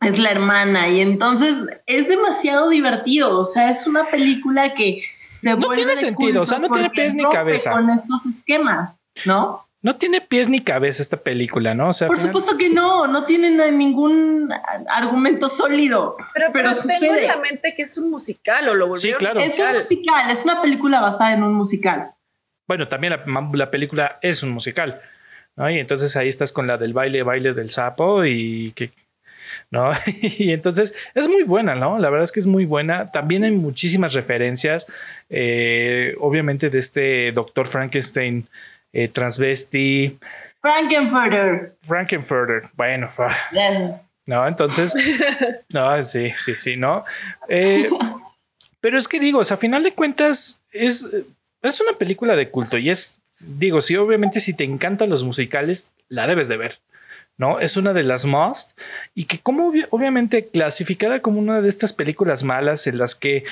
es la hermana y entonces es demasiado divertido, o sea, es una película que se no tiene sentido, o sea, no tiene pies ni cabeza con estos esquemas, ¿no? no tiene pies ni cabeza esta película, ¿no? O sea, por supuesto que no, no tiene ningún argumento sólido. Pero, pero, tengo en la mente que es un musical o lo volvieron Sí, claro. Es un musical, es una película basada en un musical. Bueno, también la, película es un musical, ¿no? Y entonces ahí estás con la del baile, baile del sapo y que, ¿no? y entonces es muy buena, ¿no? La verdad es que es muy buena. También hay muchísimas referencias, eh, obviamente, de este doctor Frankenstein eh, transvesti. Frankenfurter. Frankenfurter, bueno, no, entonces, no, sí, sí, sí, no. Eh, pero es que digo, o sea, a final de cuentas, es, es una película de culto y es, digo, sí, obviamente si te encantan los musicales, la debes de ver. ¿No? Es una de las must y que como obviamente clasificada como una de estas películas malas en las que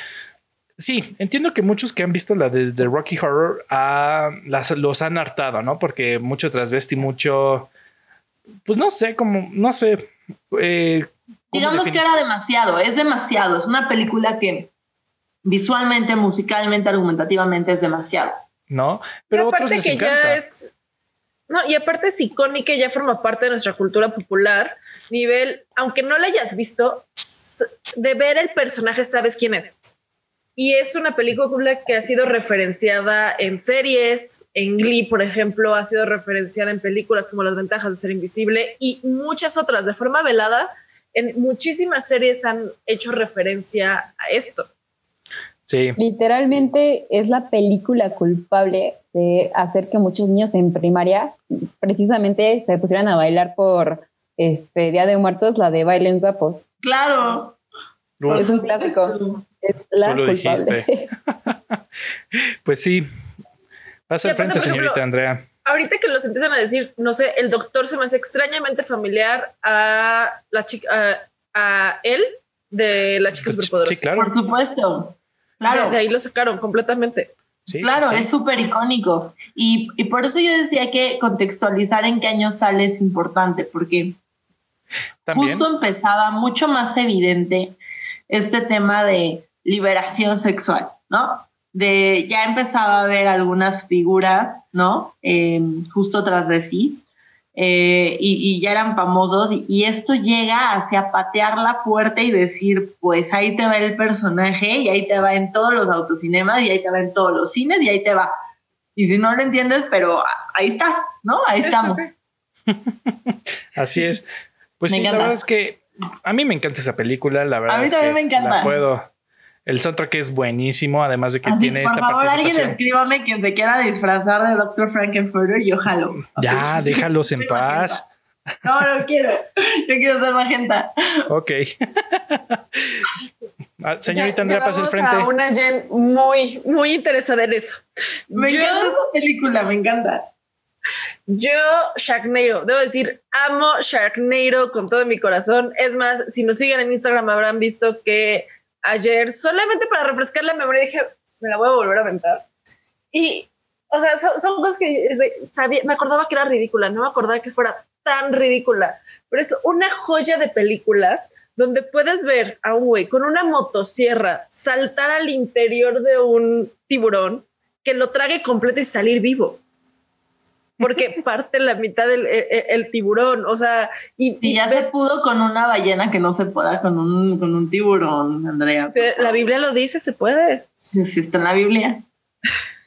Sí, entiendo que muchos que han visto la de, Rocky Horror ah, las, los han hartado, ¿no? Porque mucho transvesti, mucho. Pues no sé, como, no sé. Eh, Digamos que era demasiado, es demasiado. Es una película que visualmente, musicalmente, argumentativamente es demasiado. No, pero, aparte que ya es. No, y aparte es icónica y ya forma parte de nuestra cultura popular. Nivel, aunque no la hayas visto, de ver el personaje sabes quién es. Y es una película que ha sido referenciada en series, en Glee, por ejemplo, ha sido referenciada en películas como Las ventajas de ser invisible y muchas otras de forma velada. En muchísimas series han hecho referencia a esto. Sí. Literalmente es la película culpable de hacer que muchos niños en primaria precisamente se pusieran a bailar por este Día de Muertos, la de Bailen Zapos. Claro. Es un clásico. es la Tú lo culpable. dijiste. Pues sí. Pasa al frente, aparte, señorita ejemplo, Andrea. Ahorita que los empiezan a decir, no sé, el doctor se me hace extrañamente familiar a la chica, a, a él de la chica Sí, superpoderosa. claro. Por supuesto. Claro. De, de ahí lo sacaron completamente. Sí, Claro, sí, sí. es súper icónico. Y, y por eso yo decía que contextualizar en qué año sale es importante, porque También. justo empezaba mucho más evidente este tema de liberación sexual, ¿no? De ya empezaba a haber algunas figuras, ¿no? Eh, justo transvestis, eh, y, y ya eran famosos, y, esto llega hacia patear la puerta y decir, pues ahí te va el personaje, y ahí te va en todos los autocinemas, y ahí te va en todos los cines, y ahí te va. Y si no lo entiendes, pero ahí está, ¿no? Ahí estamos. Sí, sí. Así es. Pues Me sí, la verdad es que a mí me encanta esa película. La verdad A mí es también que me encanta. la puedo. El soundtrack es buenísimo, además de que Así, tiene por esta favor, alguien escríbame quien se quiera disfrazar de Dr. Frankenfurter, yo jalo. Ya, déjalos en paz. No, no quiero. Yo quiero ser magenta. Ok. Ah, Señorita Ya- Andrea, pasa al vamos frente. a una Jen muy, muy interesada en eso. Me Yo- encanta esa película, me encanta. Yo, Sharknado, debo decir, amo Sharknado con todo mi corazón. Es más, si nos siguen en Instagram habrán visto que ayer, solamente para refrescar la memoria, dije, me la voy a volver a aventar. Y, o sea, son, son cosas que sabía, me acordaba que era ridícula, no me acordaba que fuera tan ridícula, pero es una joya de película donde puedes ver a un güey con una motosierra saltar al interior de un tiburón que lo trague completo y salir vivo porque parte la mitad del el, el tiburón, o sea, y, Si y ya ves- se pudo con una ballena que no se pueda con un, con un tiburón, Andrea. la Biblia lo dice, se puede. Si está en la Biblia.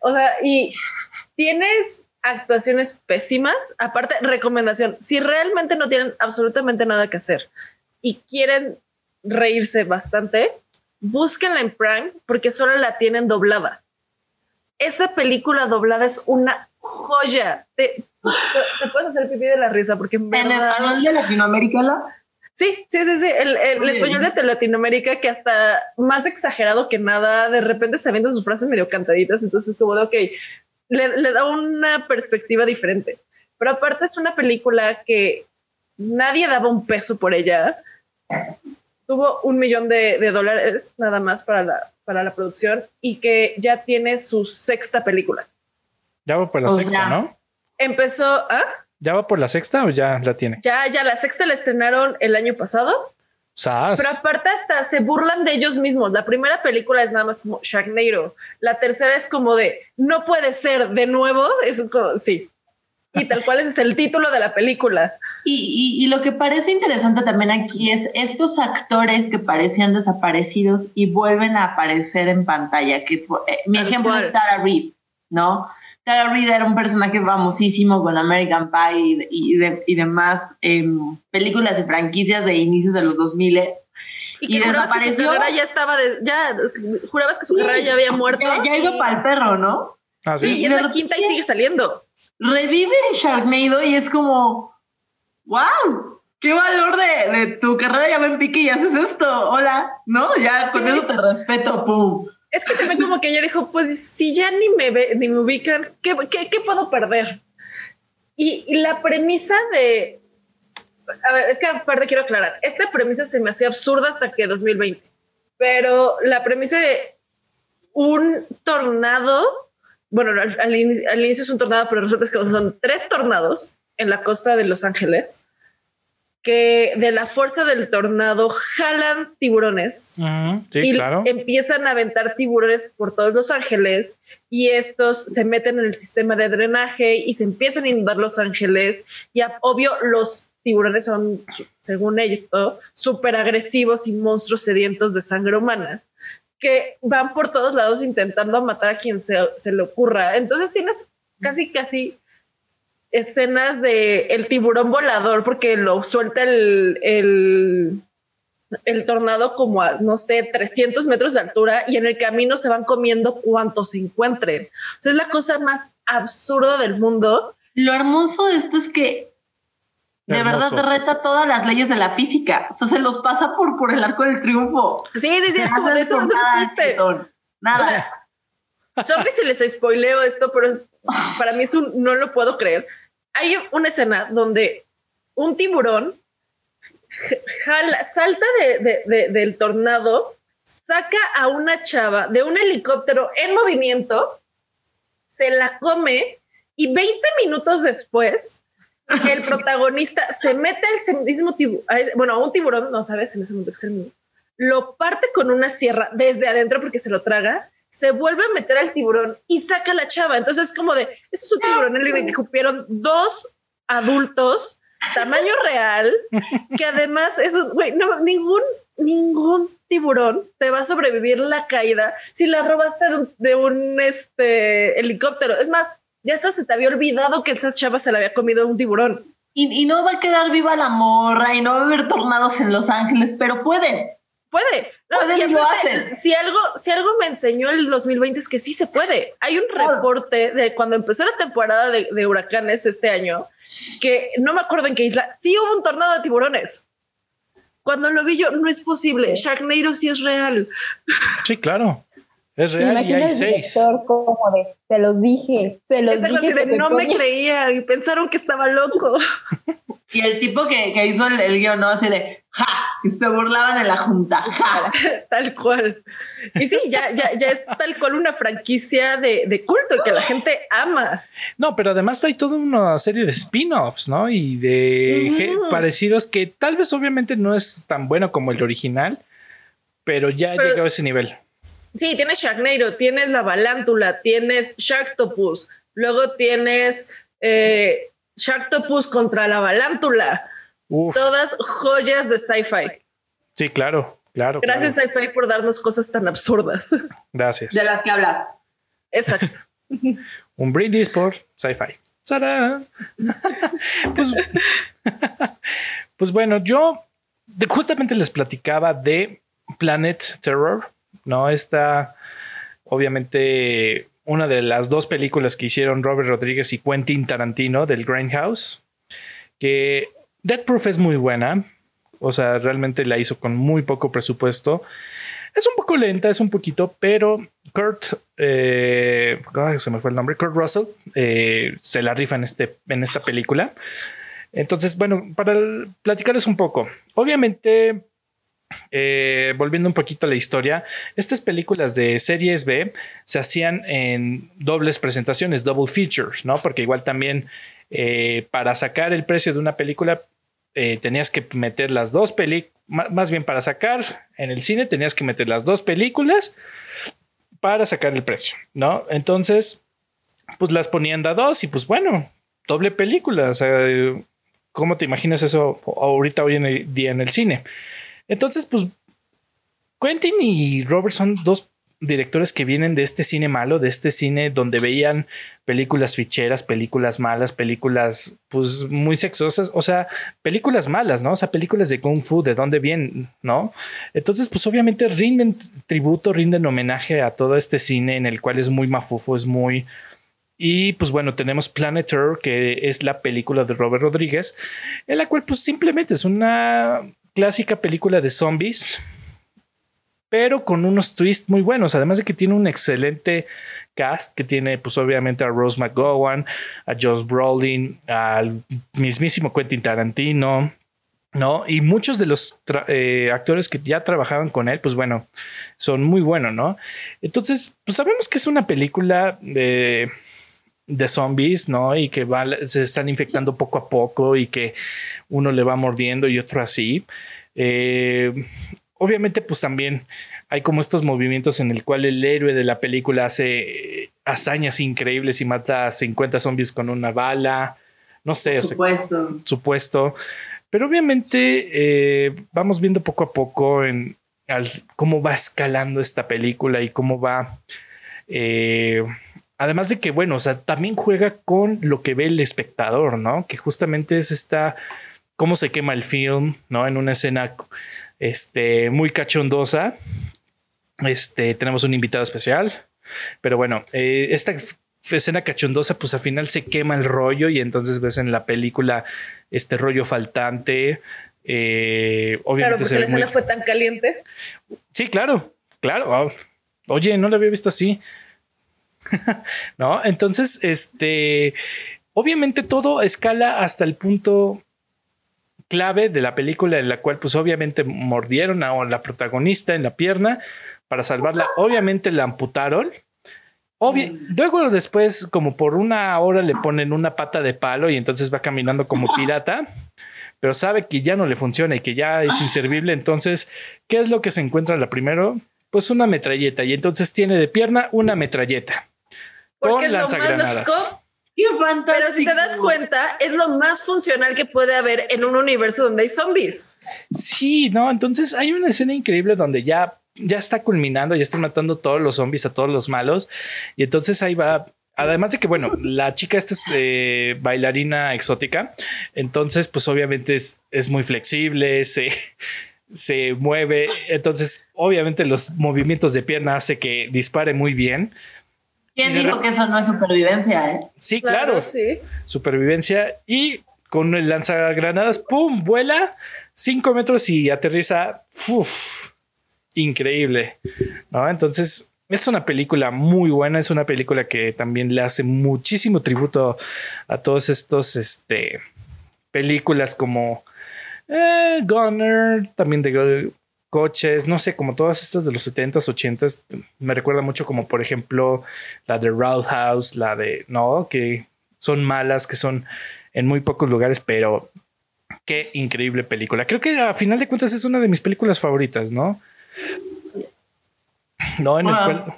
O sea, y tienes actuaciones pésimas. Aparte, recomendación, si realmente no tienen absolutamente nada que hacer y quieren reírse bastante, búsquenla en Prime porque solo la tienen doblada. Esa película doblada es una joya. Te, te- te puedes hacer pipí de la risa porque en español de Latinoamérica, ¿la? Sí, sí, sí, sí. El, el español de Latinoamérica que hasta más exagerado que nada, de repente se avientan sus frases medio cantaditas, entonces como de, ok, le, le da una perspectiva diferente. Pero aparte es una película que nadie daba un peso por ella. Tuvo un millón de, de dólares nada más para la, para la producción y que ya tiene su sexta película. Ya va por la O sexta, ¿no? Empezó, ¿ah? ¿Ya va por la sexta o ya la tiene? Ya, ya la sexta la estrenaron el año pasado. ¡Sas! Pero aparte hasta se burlan de ellos mismos. La primera película es nada más como Sharknado. La tercera es como de no puede ser de nuevo. Es como sí. Y tal cual ese es el título de la película. Y, y, y lo que parece interesante también aquí es estos actores que parecían desaparecidos y vuelven a aparecer en pantalla. Que por- eh, mi Tal ejemplo cual. es Tara Reid, ¿no? Tara Reid era un personaje famosísimo con American Pie y, y, de- y demás em, películas y franquicias de inicios de los 2000. Y que Y jurabas que su carrera ya estaba de, ya jurabas que su Sí. carrera ya había muerto. Ya, ya iba y- para el perro, ¿no? Ah, Sí, sí. y es la quinta y sigue saliendo. revive Sharknado y es como, wow, qué valor de, de tu carrera ya me en pique y haces esto, hola, ¿no? Ya con Sí. eso te respeto, pum. Es que también como que ella dijo, pues si ya ni me ve, ni me ubican, ¿qué, qué, qué puedo perder? Y, la premisa de... A ver, es que aparte quiero aclarar, esta premisa se me hacía absurda hasta que 2020, pero la premisa de un tornado, bueno, al, al inicio, al inicio es un tornado, pero resulta que son tres tornados en la costa de Los Ángeles, que de la fuerza del tornado jalan tiburones sí, y claro. empiezan a aventar tiburones por todos Los Ángeles y estos se meten en el sistema de drenaje y se empiezan a inundar Los Ángeles y obvio los tiburones son, según ellos, súper agresivos y monstruos sedientos de sangre humana que van por todos lados intentando matar a quien se, se le ocurra. Entonces tienes casi, casi escenas de el tiburón volador porque lo suelta el, el, el tornado como a, no sé, 300 metros de altura y en el camino se van comiendo cuantos se encuentren. O sea, es la cosa más absurda del mundo. Lo hermoso de esto es que de verdad reta todas las leyes de la física. O sea, se los pasa por, por el arco del triunfo. Sí, sí, sí, es como de eso, no existe. Nada. sorry si les spoileo esto, pero para mí es un, no lo puedo creer. Hay una escena donde un tiburón salta de, del tornado, saca a una chava de un helicóptero en movimiento, se la come y 20 minutos después el protagonista se mete al mismo tiburón, bueno, a un tiburón, no sabes en ese momento que es el lo parte con una sierra desde adentro porque se lo traga, se vuelve a meter al tiburón y saca a la chava. Entonces es como de, ese es un tiburón el que cupieron dos adultos tamaño real, que además eso, güey, no, ningún, ningún tiburón te va a sobrevivir la caída si la robaste de un, de un este, helicóptero. Es más, ya hasta se te había olvidado que esa chava se la había comido un tiburón. Y, y, no va a quedar viva la morra y no va a haber tornados en Los Ángeles, pero pueden. Puede. No, lo hacen. Si algo, si algo me enseñó el 2020 es que sí se puede. Hay un reporte de cuando empezó la temporada de, de, huracanes este año, que no me acuerdo en qué isla, sí hubo un tornado de tiburones. Cuando lo vi yo, no es posible. Sharknado sí es real. Sí, claro. Es real y hay seis. Como de, se los dije, se los dije. De, no me creían y pensaron que estaba loco. Y el tipo que, que hizo el, el, guion, ¿no? Así de, ¡ja! Y se burlaban en la junta, ¡ja! tal cual. Y sí, ya, ya, ya es tal cual una franquicia de, de culto que la gente ama. No, pero además hay toda una serie de spin-offs, ¿no? Y de parecidos que tal vez obviamente no es tan bueno como el original, pero ya ha llegado a ese nivel. Sí, tienes Sharknado, tienes la Balántula, tienes Sharktopus, luego tienes eh, Sharktopus contra la Balántula. Todas joyas de sci-fi. Sí, claro, claro. Gracias sci-fi por darnos cosas tan absurdas. Gracias. De las que hablar. Exacto. Un brindis por sci-fi. pues, pues bueno, yo justamente les platicaba de Planet Terror, ¿no? Está obviamente una de las dos películas que hicieron Robert Rodríguez y Quentin Tarantino del Grindhouse, que Death Proof es muy buena, o sea, realmente la hizo con muy poco presupuesto. Es un poco lenta, es un poquito, pero Kurt, eh, se me fue el nombre, Kurt Russell, eh, se la rifa en, este, en esta película. Entonces, bueno, para platicarles un poco, obviamente eh, volviendo un poquito a la historia, estas películas de series B se hacían en dobles presentaciones, double features, ¿no? Porque igual también eh, para sacar el precio de una película eh, tenías que meter las dos películas, más bien para sacar en el cine tenías que meter las dos películas para sacar el precio, ¿no? Entonces, pues las ponían de dos y pues bueno, doble película, o sea, ¿cómo te imaginas eso ahorita hoy en el día en el cine? Entonces, pues Quentin y Robert son dos directores que vienen de este cine malo, de este cine donde veían películas ficheras, películas malas, películas pues muy sexosas, o sea, películas malas, ¿no? O sea, películas de kung fu, de dónde vienen, ¿no? Entonces, pues obviamente rinden tributo, rinden homenaje a todo este cine en el cual es muy mafufo, es muy... Y pues bueno, tenemos Planet Earth, que es la película de Robert Rodríguez, en la cual pues simplemente es una clásica película de zombies, pero con unos twists muy buenos. Además de que tiene un excelente cast que tiene, pues obviamente a Rose McGowan, a Josh Brolin, al mismísimo Quentin Tarantino, ¿no? Y muchos de los eh, actores que ya trabajaban con él, pues bueno, son muy buenos, ¿no? Entonces, pues sabemos que es una película de, de zombies, ¿no? Y que se están infectando poco a poco y que uno le va mordiendo y otro así. Eh, obviamente, pues también hay como estos movimientos en el cual el héroe de la película hace hazañas increíbles y mata a 50 zombies con una bala. No sé, supuesto. supuesto. Pero obviamente eh, vamos viendo poco a poco en cómo va escalando esta película y cómo va. Eh, además de que, bueno, o sea, también juega con lo que ve el espectador, ¿no? Que justamente es esta cómo se quema el film, ¿no? En una escena este, muy cachondosa. Este, tenemos un invitado especial. Pero bueno, eh, esta escena cachondosa, pues al final se quema el rollo y entonces ves en la película este rollo faltante. Eh, obviamente claro, porque la escena fue tan caliente. Sí, claro, claro. Ah, oye, no lo había visto así. no, entonces, este, obviamente todo escala hasta el punto clave de la película en la cual pues obviamente mordieron a la protagonista en la pierna para salvarla. Obviamente la amputaron. luego después, como por una hora, le ponen una pata de palo y entonces va caminando como pirata, pero sabe que ya no le funciona y que ya es inservible. Entonces, ¿qué es lo que se encuentra la primero? Pues una metralleta y entonces tiene de pierna una metralleta con lanzagranadas. Pero si te das cuenta, es lo más funcional que puede haber en un universo donde hay zombies. Sí, no, entonces hay una escena increíble donde ya, ya está culminando, ya están matando todos los zombies, a todos los malos, y entonces ahí va. Además de que, bueno, la chica esta es eh, bailarina exótica, entonces pues obviamente es, es muy flexible, se, se mueve, entonces obviamente los movimientos de pierna hace que dispare muy bien. ¿Quién dijo que eso no es supervivencia? Eh? Sí, claro. sí. Supervivencia y con el lanzagranadas, ¡pum! Vuela cinco metros y aterriza. Uf, increíble. ¿no? Entonces, es una película muy buena. Es una película que también le hace muchísimo tributo a todos estos este, películas como eh, Gunner, también de coches, no sé, como todas estas de los 70s, 80s, me recuerda mucho como por ejemplo la de Roadhouse, la de, no, que son malas, que son en muy pocos lugares, pero qué increíble película. Creo que a final de cuentas es una de mis películas favoritas, ¿no? No, en el cual eh,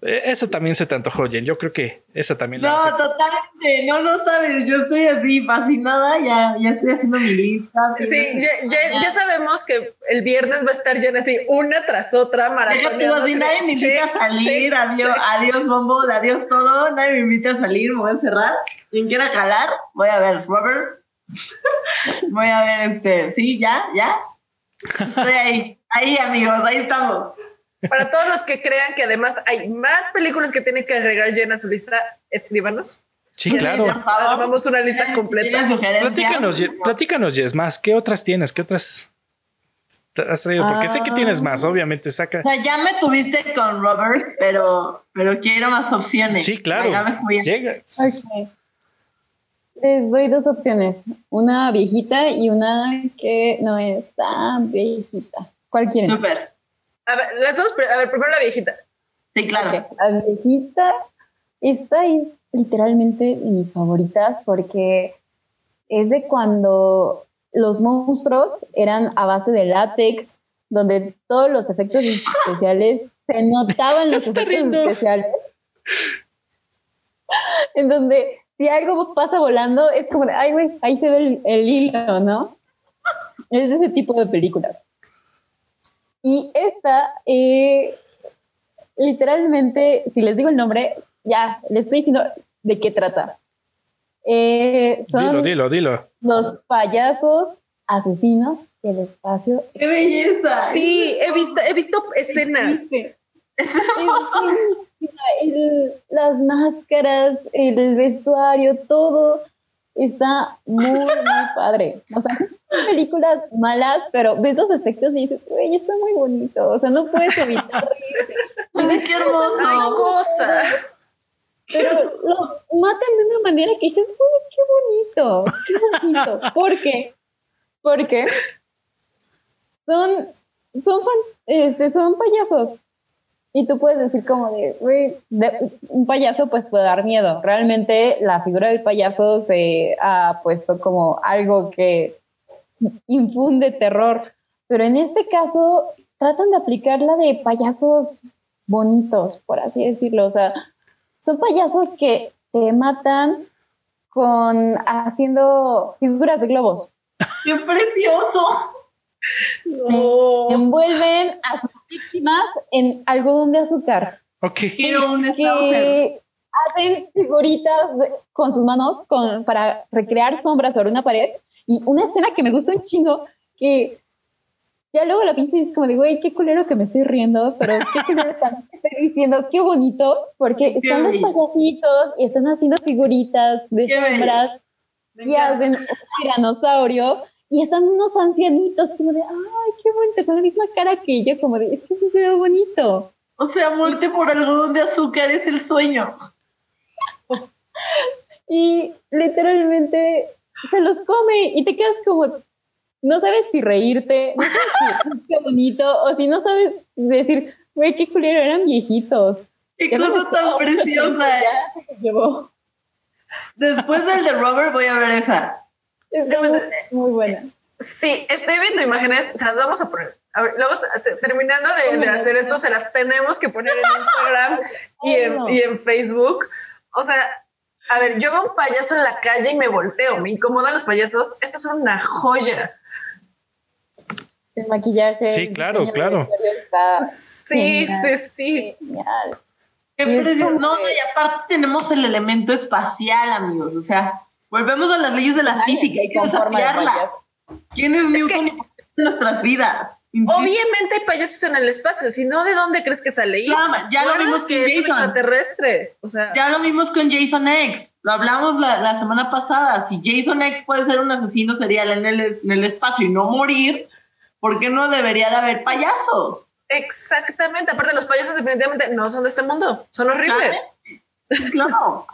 esa también se te antojó, Jen. Yo creo que esa también No, totalmente. No lo sabes. Yo estoy así fascinada. Ya, ya estoy haciendo mi lista. Sí, ya, ya, sabemos que el viernes va a estar llena así, una tras otra, maratón. Si nadie me invita a salir, adiós, adiós, bombo, adiós todo. Nadie me invita a salir, me voy a cerrar. Quien quiera calar, voy a ver Robert. voy a ver este. Sí, ya, ya. Estoy ahí. Ahí, amigos, ahí estamos. Para todos los que crean que además hay más películas que tienen que agregar llena su lista, escríbanos. Sí, claro. Vamos una lista completa. Platícanos, platícanos, Jess, más. ¿Qué otras tienes? ¿Qué otras has traído? Porque sé que tienes más, obviamente, saca. O sea, ya me tuviste con Robert, pero, pero quiero más opciones. Sí, claro. Llegas. Les doy dos opciones, una viejita y una que no es tan viejita. ¿Cuál quieren? Súper. A ver, las dos, a ver, primero la viejita. Sí, claro. La viejita, esta es literalmente de mis favoritas porque es de cuando los monstruos eran a base de látex, donde todos los efectos especiales se notaban los efectos especiales. En donde si algo pasa volando, es como de, ay, güey, ahí se ve el, el hilo, ¿no? Es de ese tipo de películas. Y esta, eh, literalmente, si les digo el nombre, ya, les estoy diciendo de qué trata. Eh, son dilo, dilo, dilo. Los payasos asesinos del espacio. ¡Qué belleza! Sí, he visto, he visto escenas. las máscaras, el vestuario, todo está muy, muy padre. O sea, son películas malas, pero ves los efectos y dices, güey, está muy bonito. O sea, no puedes evitar reírte. ¡Qué hermoso! cosa! Pero lo matan de una manera que dices, uy, qué bonito, qué bonito. ¿Por qué? Porque son, son, este, son payasos. Y tú puedes decir como de, güey, un payaso pues puede dar miedo. Realmente la figura del payaso se ha puesto como algo que infunde terror. Pero en este caso tratan de aplicar la de payasos bonitos, por así decirlo. O sea, son payasos que te matan con haciendo figuras de globos. ¡Qué precioso! Envuelven a sus víctimas en algodón de azúcar. Ok. Que hacen figuritas con sus manos con, para recrear sombras sobre una pared. Y una escena que me gusta un chingo, que ya luego la pienso y es como de, güey, qué culero que me estoy riendo, pero qué culero también que estoy diciendo, qué bonito, porque están los bello. payasitos y están haciendo figuritas de Qué bello. sombras Me y hacen un tiranosaurio y están unos ancianitos como de, ay, qué bonito, con la misma cara que yo, como de, es que sí se ve bonito. O sea, muerte por algodón de azúcar es el sueño. Y literalmente se los come y te quedas como, no sabes si reírte, no sabes si qué bonito, o si no sabes decir, güey, qué culero, eran viejitos. Qué Ya cosa tan preciosa. ya se los llevó. Después del de Robert voy a ver esa. Es muy, muy buena. Sí, estoy viendo imágenes, se las vamos a poner. A ver, luego, terminando de, de hacer esto, se las tenemos que poner en Instagram y en, y en Facebook. O sea, a ver, yo veo un payaso en la calle y me volteo, me incomodan los payasos. Esto es una joya. El maquillaje. Sí, el claro, claro. Sí, Genial. sí, sí. genial. Que- no, y aparte tenemos el elemento espacial, amigos. O sea, volvemos a las leyes de la Nadie física. Hay que de desafiarlas. payaso. ¿Quién es Newton que- y por qué en nuestras vidas? Insisto. Obviamente hay payasos en el espacio, si no, ¿de dónde crees que sale? Claro, ya lo vimos que con es un Jason. extraterrestre. O sea, Ya lo vimos con Jason X. Lo hablamos la, la semana pasada. Si Jason X puede ser un asesino serial en el, en el espacio y no morir, ¿por qué no debería de haber payasos? exactamente. Aparte, los payasos definitivamente no son de este mundo, son horribles. Claro.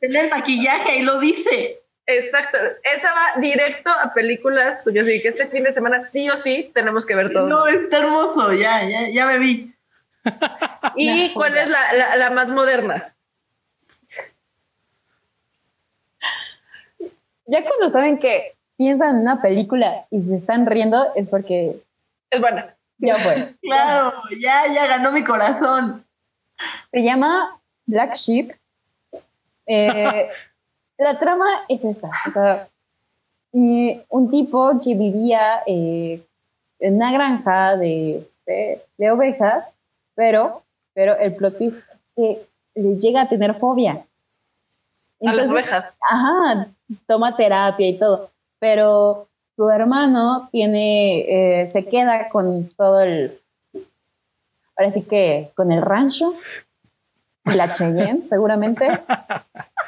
Tiene el maquillaje, ahí lo dice. Exacto. Esa va directo a películas cuyo sí que este fin de semana sí o sí tenemos que ver todo. No, está hermoso. Ya, ya, ya me vi. ¿Y cuál joya. es la, la- la más moderna? Ya cuando saben que piensan en una película y se están riendo es porque Es buena. ya fue. Claro, ya, ya ganó mi corazón. Se llama Black Sheep. Eh, la trama es esta. O sea, un tipo que vivía eh, en una granja de, este, de ovejas, pero, pero el plot twist es que les llega a tener fobia. A las ovejas. Ajá, toma terapia y todo, pero su hermano tiene, eh, se queda con todo el, ahora sí que con el rancho, la Cheyenne seguramente,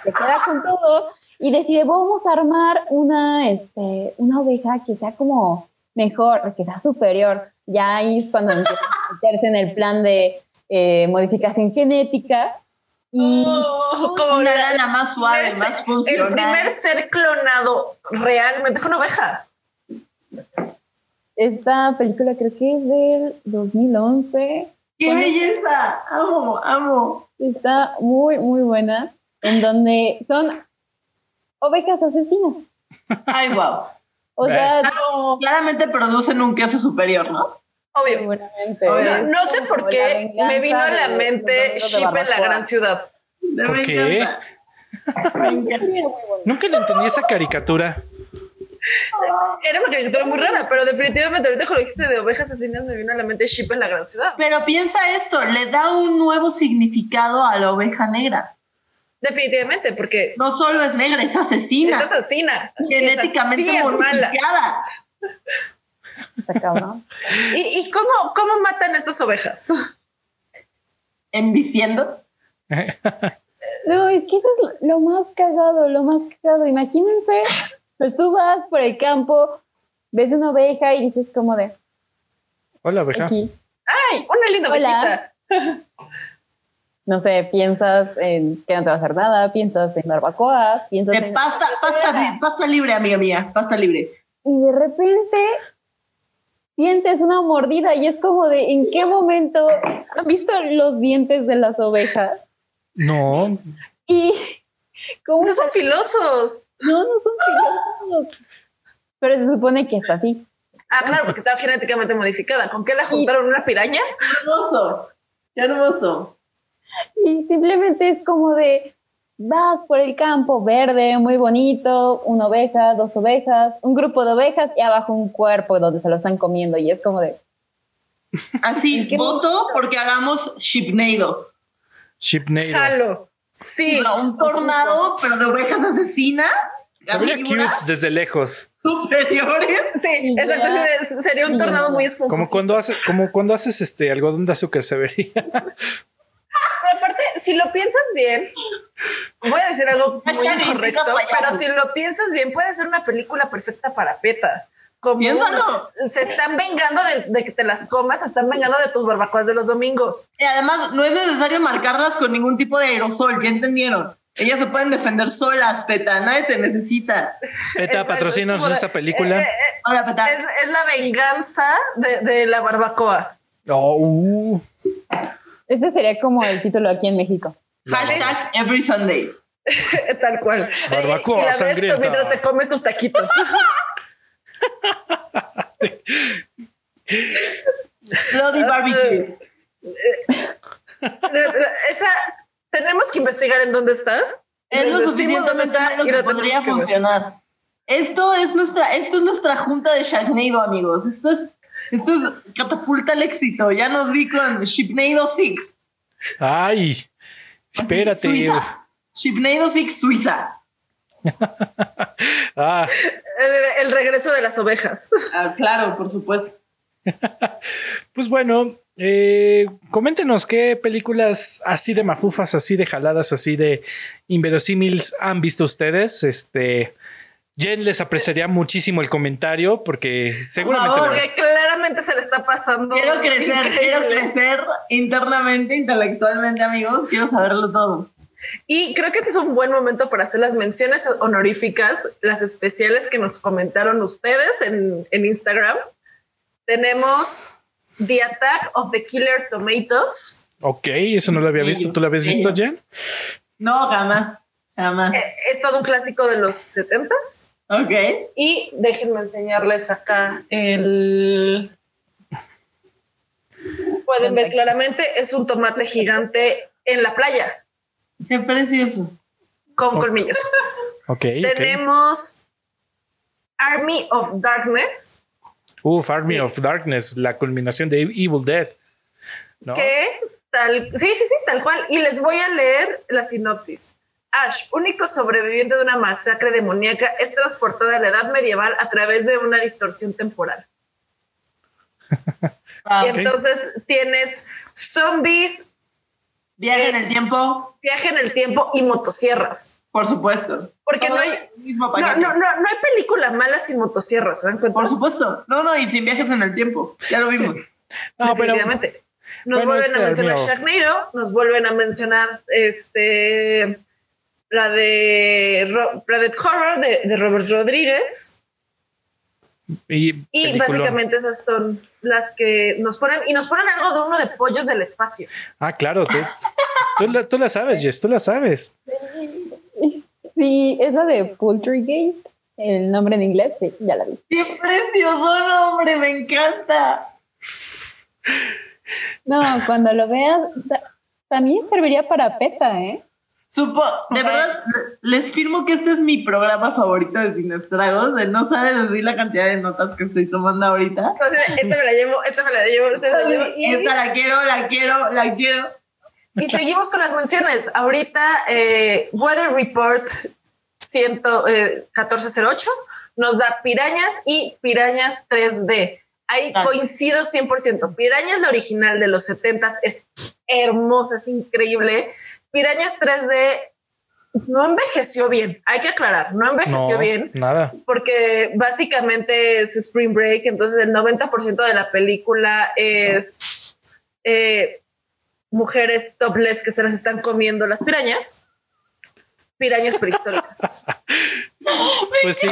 se queda con todo y decide, vamos a armar una, este, una oveja que sea como mejor, que sea superior. Ya ahí es cuando empieza a meterse en el plan de eh, modificación genética. Y Oh, como la- lana más suave, más funcional. el primer ser clonado realmente fue una oveja. Esta película creo que es del 2011. ¡Qué Bueno. belleza! Amo, amo. Está muy, muy buena. En donde son ovejas asesinas. Ay, wow. O sea, Claramente producen un queso superior, ¿no? Obvio. seguramente. Obvio. es No sé por qué me vino a la mente Sheep en la gran ciudad. ¿Por me qué? encanta. Nunca le entendí esa caricatura. Era una caricatura muy rara, pero definitivamente ahorita con lo dijiste de ovejas asesinas me vino a la mente Sheep en la gran ciudad. Pero piensa esto, le da un nuevo significado a la oveja negra. Definitivamente, porque No solo es negra, es asesina. es asesina. genéticamente es, mala. ¿Y, y cómo, cómo matan estas ovejas? Enviciendo. No, es que eso es lo más cagado, lo más cagado. Imagínense, pues tú vas por el campo, ves una oveja y dices como de Hola, oveja. aquí. ¡Ay! Una linda Hola. ovejita. No sé, piensas en que no te va a hacer nada, piensas en barbacoa, piensas De en... pasta, pasta, pasta libre, amiga mía, pasta libre. y de repente sientes una mordida y es como de ¿en qué momento han visto los dientes de las ovejas? No, Y cómo No son filosos. no, no son filosos. Pero se supone que está así. Ah, claro, porque estaba genéticamente modificada. ¿Con qué la juntaron? ¿Una piraña? Qué hermoso, qué hermoso. Y simplemente es como de vas por el campo verde, muy bonito, una oveja, dos ovejas, un grupo de ovejas y abajo un cuerpo donde se lo están comiendo y es como de Así, ¿En qué voto porque hagamos Shipnado. Shipnado. Jalo. Sí. un tornado, pero de ovejas asesinas. Se vería cute desde lejos. superiores. Sí, exacto. Sería un tornado muy esponjoso. Como cuando hace, como cuando haces este algodón de azúcar se vería. Pero aparte, si lo piensas bien, voy a decir algo muy incorrecto, pero si lo piensas bien, puede ser una película perfecta para PETA. Como Piénsalo. se están vengando de, de que te las comas, se están vengando de tus barbacoas de los domingos. Y además, no es necesario marcarlas con ningún tipo de aerosol, ¿ya entendieron? Ellas se pueden defender solas, Peta, nadie te necesita. Peta, patrocínanos es como de- esta película. eh, eh, Hola, Peta. es, es la venganza de, de la barbacoa. Oh, uh. Ese sería como el título aquí en México. Hashtag every Sunday. Tal cual. Barbacoa y la ves mientras te comes tus taquitos. Bloody barbecue. Esa tenemos que investigar en dónde está. Es lo dónde suficientemente está que funcionar. Esto es nuestra, esto es nuestra junta de Sharknado, amigos. Esto es, esto es catapulta al éxito. Ya nos vi con Shipnado 6. Ay, espérate. Suiza. Shipnado 6 Suiza. Ah, El regreso de las ovejas. Ah, claro, por supuesto. pues bueno, eh, coméntenos qué películas así de mafufas, así de jaladas, así de inverosímiles han visto ustedes. Este, Jen les apreciaría muchísimo el comentario porque seguramente. lo- Porque claramente se le está pasando. Quiero crecer, quiero crecer internamente, intelectualmente, amigos. Quiero saberlo todo. Y creo que este es un buen momento para hacer las menciones honoríficas, las especiales que nos comentaron ustedes en, en Instagram. Tenemos The Attack of the Killer Tomatoes. Ok, eso no lo había visto. ¿Tú lo habías visto, Jen? No, jamás. Jamás. Eh, Es todo un clásico de los 70s. Ok. Y déjenme enseñarles acá el. Pueden ver claramente, es un tomate gigante en la playa Qué precioso. con Ok. colmillos. Tenemos Army of Darkness, Uf, Army of Darkness, la culminación de Evil Dead. ¿No? que tal, sí, sí, sí, tal cual. Y les voy a leer la sinopsis. Ash, único sobreviviente de una masacre demoníaca, es transportada a la edad medieval a través de una distorsión temporal. Ah, y entonces tienes zombies, Viaje en el tiempo, viaje en el tiempo y motosierras. por supuesto. Porque no hay, no, no, no, no hay película mala sin motosierras, ¿se dan cuenta? Por supuesto. No, no, y sin viajes en el tiempo. Ya lo vimos. No, pero Definitivamente. Nos bueno, vuelven este a mencionar Army of- Sharknado, nos vuelven a mencionar este la de Ro- Planet Horror de, de Robert Rodríguez. y, Y básicamente esas son las que nos ponen, y nos ponen algo de uno de pollos del espacio. Ah, claro, tú, tú, la, tú la sabes, Jess, tú la sabes. Sí, es la de Poultrygeist, el nombre en inglés, sí, ya la vi. ¡Qué precioso nombre! ¡Me encanta! No, cuando lo veas, ta- también serviría para PETA, ¿eh? Supo, de verdad, les firmo que este es mi programa favorito de Sin Estragos. De no sabes decir la cantidad de notas que estoy tomando ahorita. Entonces, esta me la llevo, esta me la llevo, la llevo. Y, Esta la quiero, la quiero, la quiero. y seguimos con las menciones. Ahorita, eh, Weather Report 100, eh, 1408 nos da pirañas y pirañas 3D. Ahí Ah. coincido 100%. Pirañas, la original de los 70s, es hermosa, es increíble. Pirañas 3D no envejeció bien, hay que aclarar, no envejeció No, bien nada. porque básicamente es Spring Break, entonces el 90% de la película es eh, mujeres topless que se las están comiendo las pirañas. Pirañas prehistóricas. Pues sí.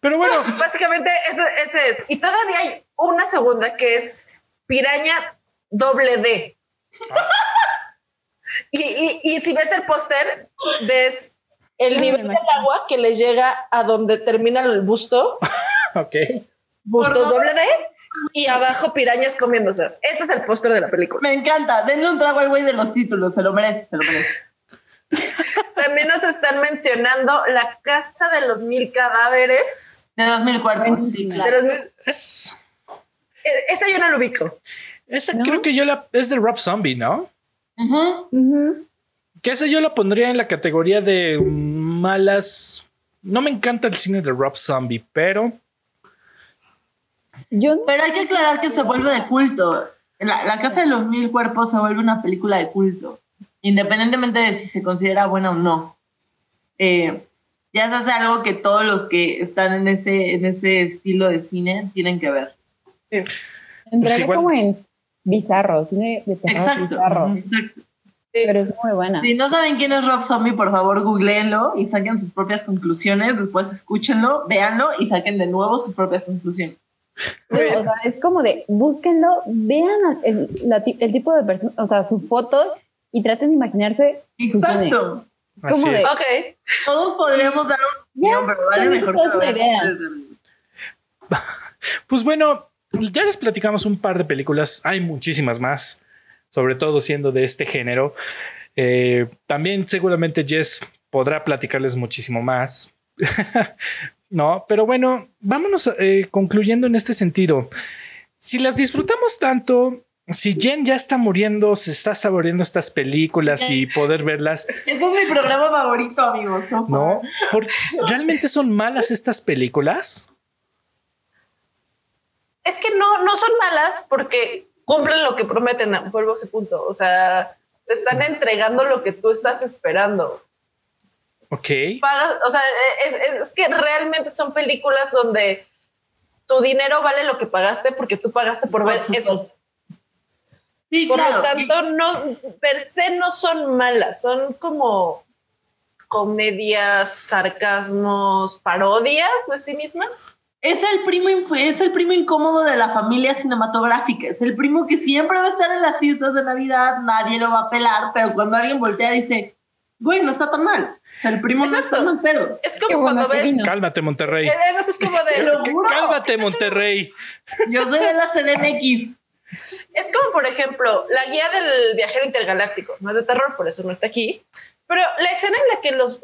Pero bueno, Básicamente ese, ese es. Y todavía hay una segunda que es piraña doble D. Y, y- y si ves el póster, ves el me nivel del agua que les llega a donde termina el busto, ok. busto doble D, y abajo pirañas comiéndose. Ese es el póster de la película. Me encanta. Denle un trago al güey de los títulos. Se lo merece, se lo merece. También nos están mencionando la casa de los mil cadáveres. De los mil cuerpos. Sí, De claro. los mil- Es, e- esa yo no lo ubico. esa ¿No? creo que yo la es de Rob Zombie, ¿no? Ujú. Ujú. Que esa yo la pondría en la categoría de malas no me encanta el cine de Rob Zombie, pero Yo no Pero hay que aclarar que se vuelve de culto. La, la Casa de los Mil Cuerpos se vuelve una película de culto, independientemente de si se considera buena o no. Eh, ya se hace algo que todos los que están en ese, en ese estilo de cine tienen que ver. entraría igual- como en bizarro, cine de terror Exacto. bizarro. exacto. Pero es muy buena. Si no saben quién es Rob Zombie, por favor, googleenlo y saquen sus propias conclusiones. Después escúchenlo, véanlo y saquen de nuevo sus propias conclusiones. O sea, es como de búsquenlo, vean a- es la ti- el tipo de persona, o sea, su foto y traten de imaginarse su cine. Exacto. así ¿Cómo de- es. Ok. Todos podríamos dar un no, pero vale mejor que lo vean. Pues bueno, ya les platicamos un par de películas, hay muchísimas más, sobre todo siendo de este género. Eh, también seguramente Jess podrá platicarles muchísimo más. no, pero bueno, vámonos eh, concluyendo en este sentido. Si las disfrutamos tanto, si Jen ya está muriendo, se está saboreando estas películas y poder verlas, Este es mi programa favorito, amigos. ¿no? Porque realmente son malas estas películas. Es que no, no son malas porque cumplen lo que prometen. Vuelvo a ese punto. O sea, te están entregando lo que tú estás esperando. Ok. Pagas, o sea, es, es- es que realmente son películas donde tu dinero vale lo que pagaste porque tú pagaste por ver eso. Sí, Por claro. lo tanto, no, per se no son malas, son como comedias, sarcasmos, parodias de sí mismas. Es el primo es el primo incómodo de la familia cinematográfica. Es el primo que siempre va a estar en las fiestas de Navidad, nadie lo va a pelar, pero cuando alguien voltea dice, güey, no está tan mal. O sea, el primo Exacto. no está tan pedo. Es como cuando que ves. vino. Cálmate, Monterrey. Es, es como de. lo juro. Cálmate, Monterrey. Yo soy de la CDMX. Es como, por ejemplo, la guía del viajero intergaláctico. No es de terror, por eso no está aquí. Pero la escena en la que los,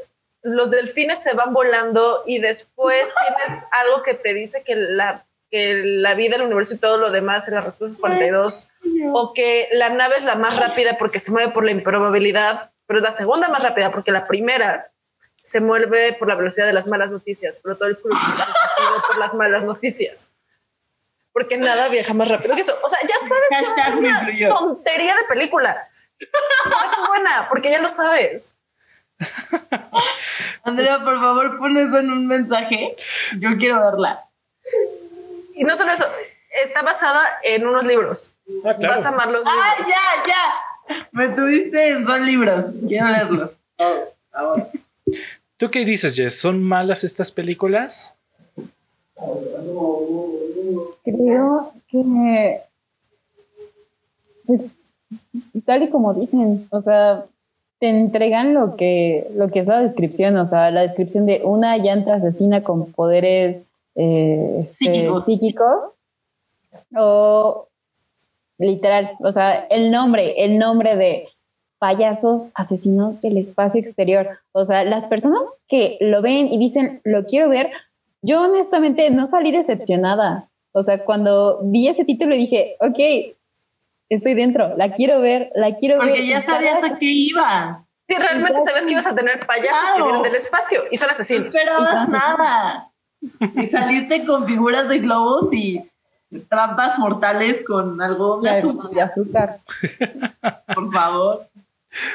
los delfines se van volando y después tienes algo que te dice que la, que la vida, el universo y todo lo demás en las respuestas 42 o que la nave es la más rápida porque se mueve por la improbabilidad, pero es la segunda más rápida porque la primera se mueve por la velocidad de las malas noticias, pero todo el es sucedido por las malas noticias. Porque nada viaja más rápido que eso. O sea, ya sabes que me una tontería de película. Pero es buena, porque ya lo sabes. Andrea, por favor, pon eso en un mensaje. Yo quiero verla. Y no solo eso, está basada en unos libros. Ah, claro. Vas a amar los ¡Ah, libros. ya, ya! Me tuviste en Son Libros. Quiero leerlos. Ahora. ¿Tú qué dices, Jess? ¿Son malas estas películas? Creo que, pues, tal y como dicen, o sea, te entregan lo que, lo que es la descripción, o sea, la descripción de una llanta asesina con poderes eh, este, Psíquicos. psíquicos, o literal, o sea, el nombre, el nombre de payasos asesinos del espacio exterior. O sea, las personas que lo ven y dicen, lo quiero ver, yo honestamente no salí decepcionada. O sea, cuando vi ese título dije, ok, estoy dentro, la quiero ver, la quiero ver. Porque ya sabías a qué iba. Sí, realmente sabes que ibas a tener payasos que vienen del espacio y son No asesinos. esperabas nada. Y saliste con figuras de globos y trampas mortales con algo de de azúcar, de azúcar. por favor.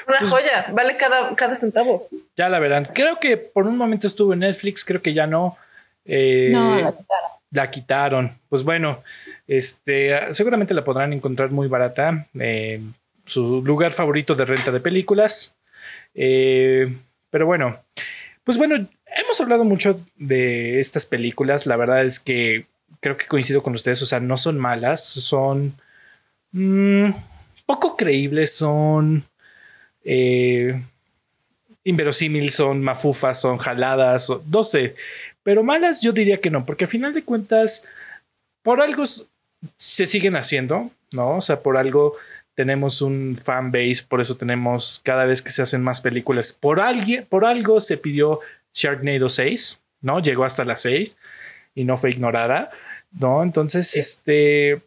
Una Pues joya, vale cada, cada centavo. Ya la verán. Creo que por un momento estuvo en Netflix, creo que ya no. Eh, No, la quitaron. la quitaron. Pues bueno, este, seguramente la podrán encontrar muy barata en su lugar favorito de renta de películas. Eh, pero bueno, pues bueno, hemos hablado mucho de estas películas. La verdad es que creo que coincido con ustedes. O sea, no son malas, son mm, poco creíbles, son eh, inverosímil, son mafufas, son jaladas, o- no sé. Pero malas yo diría que no, porque al final de cuentas, por algo se siguen haciendo, ¿no? O sea, por algo tenemos un fan base, por eso tenemos cada vez que se hacen más películas. Por alguien, por algo se pidió Sharknado 6, ¿no? Llegó hasta las 6 y no fue ignorada, ¿no? Entonces, este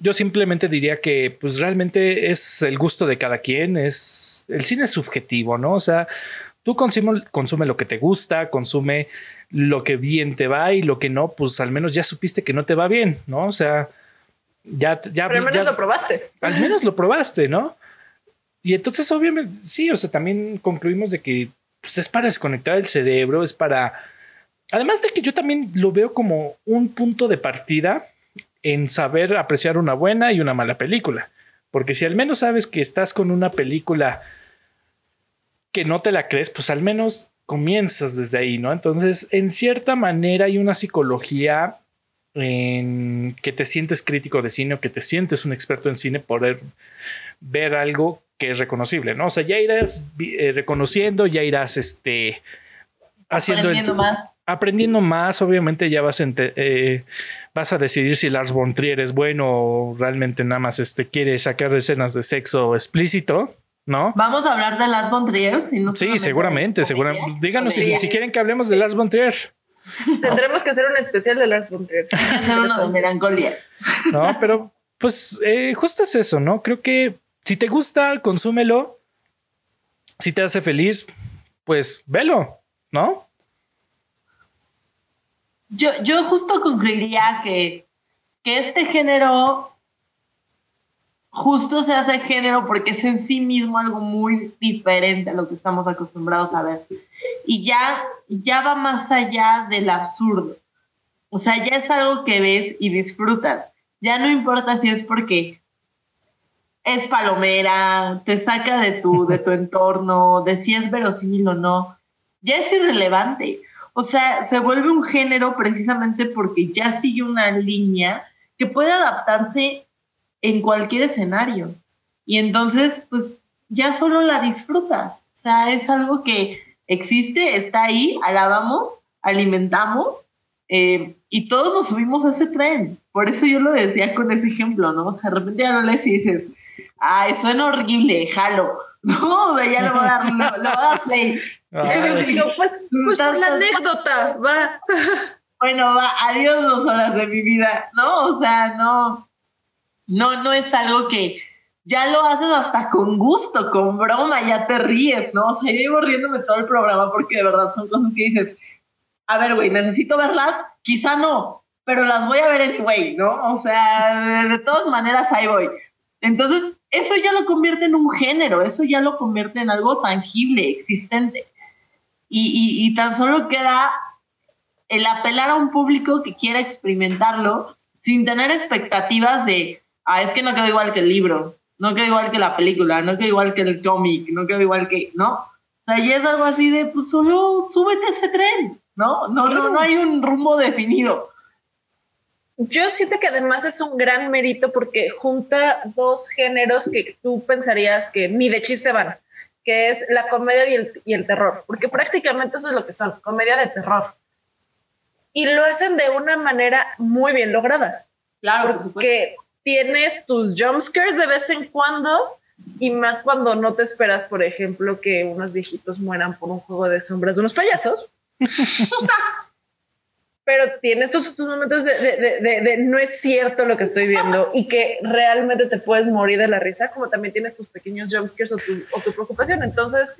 yo simplemente diría que pues realmente es el gusto de cada quien, es el cine es subjetivo, ¿no? O sea, Tú consume, consume lo que te gusta, consume lo que bien te va y lo que no, pues al menos ya supiste que no te va bien, ¿no? O sea, ya, ya. Pero al menos ya- lo probaste. al menos lo probaste, ¿no? Y entonces, obviamente, sí, o sea, también concluimos de que pues, es para desconectar el cerebro, es para. Además de que yo también lo veo como un punto de partida en saber apreciar una buena y una mala película. Porque si al menos sabes que estás con una película que no te la crees, pues al menos comienzas desde ahí, ¿no? Entonces, en cierta manera hay una psicología en que te sientes crítico de cine o que te sientes un experto en cine poder ver algo que es reconocible, ¿no? O sea, ya irás eh, reconociendo, ya irás este haciendo el Aprendiendo más. aprendiendo más, obviamente ya vas a, ente- eh, vas a decidir si Lars von Trier es bueno o realmente nada más este, quiere sacar escenas de sexo explícito, ¿no? Vamos a hablar de las von Trier, si no Sí, seguramente, seguramente. Díganos si, quieren que hablemos de Lars von Trier, Tendremos que hacer un especial de Lars von Trier. Hay que hacer uno de melancolía. ¿no? Pero pues eh, justo es eso, ¿no? Creo que si te gusta, consúmelo. Si te hace feliz, pues velo, ¿no? Yo, yo justo concluiría que, que este género justo se hace género porque es en sí mismo algo muy diferente a lo que estamos acostumbrados a ver. Y ya, ya va más allá del absurdo. O sea, ya es algo que ves y disfrutas. Ya no importa si es porque es palomera, te saca de tu, de tu entorno, de si es verosímil o no. Ya es irrelevante. O sea, se vuelve un género precisamente porque ya sigue una línea que puede adaptarse en cualquier escenario. Y entonces, pues ya solo la disfrutas. O sea, es algo que existe, está ahí, alabamos, alimentamos eh, y todos nos subimos a ese tren. Por eso yo lo decía con ese ejemplo, ¿no? O sea, de repente ya lo lees y dices, ay, suena horrible, jalo. No, o sea, ya le voy a dar, le, le voy a dar play. Ay, Digo, pues, pues por la anécdota, va. bueno, va, adiós dos horas de mi vida, ¿no? O sea, no, no, no es algo que ya lo haces hasta con gusto, con broma, ya te ríes, ¿no? O sea, yo llevo riéndome todo el programa porque de verdad son cosas que dices, a ver, güey, necesito verlas, quizá no, pero las voy a ver anyway, ¿no? O sea, de, todas maneras ahí voy. Entonces, eso ya lo convierte en un género, eso ya lo convierte en algo tangible, existente. Y, y, y tan solo queda el apelar a un público que quiera experimentarlo sin tener expectativas de, ah, es que no quedó igual que el libro, no quedó igual que la película, no quedó igual que el cómic, no quedó igual que, ¿no? O sea, y es algo así de, pues solo súbete a ese tren, ¿no? No, no, no hay un rumbo definido. Yo siento que además es un gran mérito porque junta dos géneros que tú pensarías que ni de chiste van, que es la comedia y el, y el terror, porque prácticamente eso es lo que son, comedia de terror. Y lo hacen de una manera muy bien lograda, Claro, por supuesto. porque tienes tus jumpscares de vez en cuando y más cuando no te esperas, por ejemplo, que unos viejitos mueran por un juego de sombras de unos payasos. pero tienes tus, tus momentos de, de- de- de- de no es cierto lo que estoy viendo y que realmente te puedes morir de la risa, como también tienes tus pequeños jumpscares o tu, o tu preocupación. Entonces,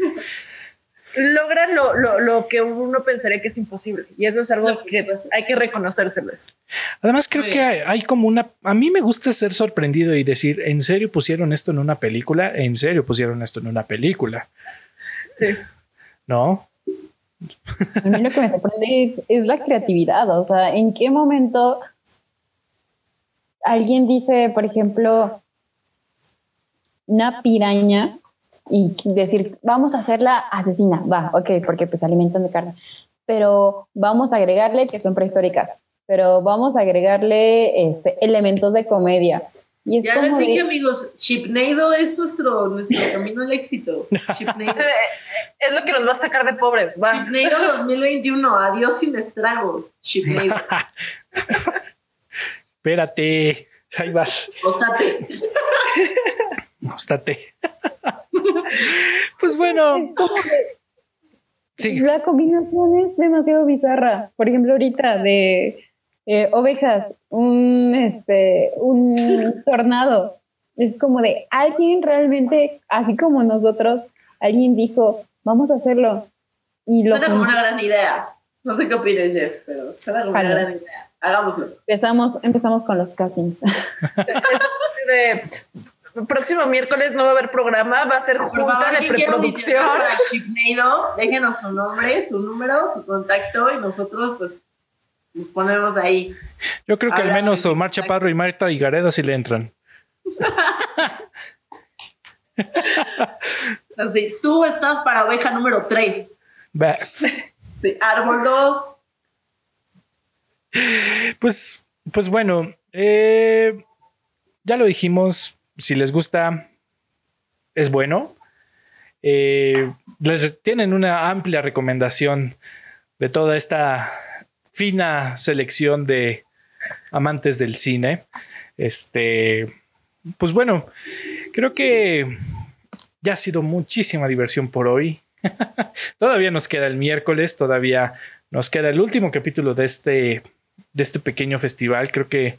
logran lo, lo- lo que uno pensaría que es imposible y eso es algo que hay que reconocérseles. Además, creo que hay, hay como una. A mí me gusta ser sorprendido y decir, ¿en serio pusieron esto en una película? ¿En serio pusieron esto en una película? Sí. ¿No? A mí lo que me sorprende es, es la creatividad. O sea, ¿en qué momento alguien dice, por ejemplo, una piraña y decir, vamos a hacerla asesina? Va, ok, porque pues se alimentan de carne. Pero vamos a agregarle que son prehistóricas. Pero vamos a agregarle este, elementos de comedia. Y es Ya les como dije, de, amigos, Shipnado es nuestro, nuestro camino al éxito. Es lo que nos va a sacar de pobres, va. Shipnado 2021, adiós sin estragos. Shipnado. Espérate. Ahí vas. Móstate. pues bueno. es como de- Sí. La combinación es demasiado bizarra. Por ejemplo, ahorita de eh, ovejas, un, este, un tornado. Es como de alguien realmente, así como nosotros, alguien dijo, vamos a hacerlo. Y lo Suena como una gran idea. No sé qué opinas, Jess, pero suena como una gran idea. Hagámoslo. empezamos, empezamos con los castings. De- próximo miércoles no va a haber programa, va a ser junta favor, de ¿quién quiere preproducción. Déjenos su nombre, su número, su contacto y nosotros pues nos ponemos ahí. Yo creo que al menos Omar Chaparro y Marta Higareda sí le entran. Así, tú estás para oveja número 3, Va. árbol 2. Pues, pues bueno, eh, ya lo dijimos, si les gusta, es bueno. Eh, les tienen una amplia recomendación de toda esta fina selección de amantes del cine. Este, pues bueno, creo que ya ha sido muchísima diversión por hoy. todavía nos queda el miércoles, todavía nos queda el último capítulo de este, de este pequeño festival. Creo que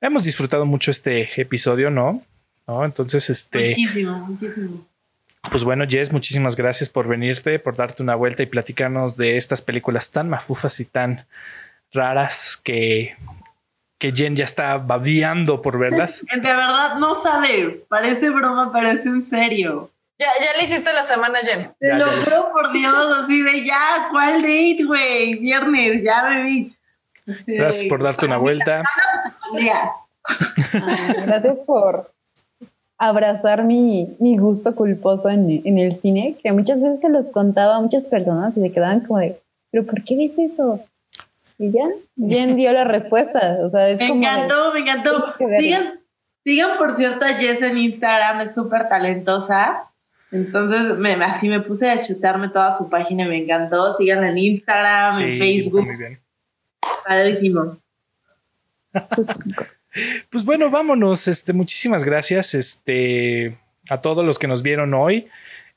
hemos disfrutado mucho este episodio, ¿no? ¿No? Entonces, este, Muchísimo, muchísimo. pues bueno, Jess, muchísimas gracias por venirte, por darte una vuelta y platicarnos de estas películas tan mafufas y tan raras que, que Jen ya está babeando por verlas. De verdad, no sabes. Parece broma, parece en serio. Ya, ya le hiciste la semana, Jen. Te lo juro por Dios, así de ya, ¿cuál date, güey? Viernes, ya me vi. Gracias por darte una vuelta. Gracias por abrazar mi, mi gusto culposo en, en el cine, que muchas veces se los contaba a muchas personas y se quedaban como de, ¿pero por qué ves eso? Y ya, Jen dio la respuesta. O sea, es Me como. de- encantó, me encantó. Sigan, sigan, por cierto, a Jess en Instagram, es súper talentosa. Entonces, me, así me puse a chutarme toda su página y me encantó. Síganla en Instagram, en Facebook. muy bien. Padrísimo. Pues bueno, vámonos. Este, muchísimas gracias. Este, a todos los que nos vieron hoy.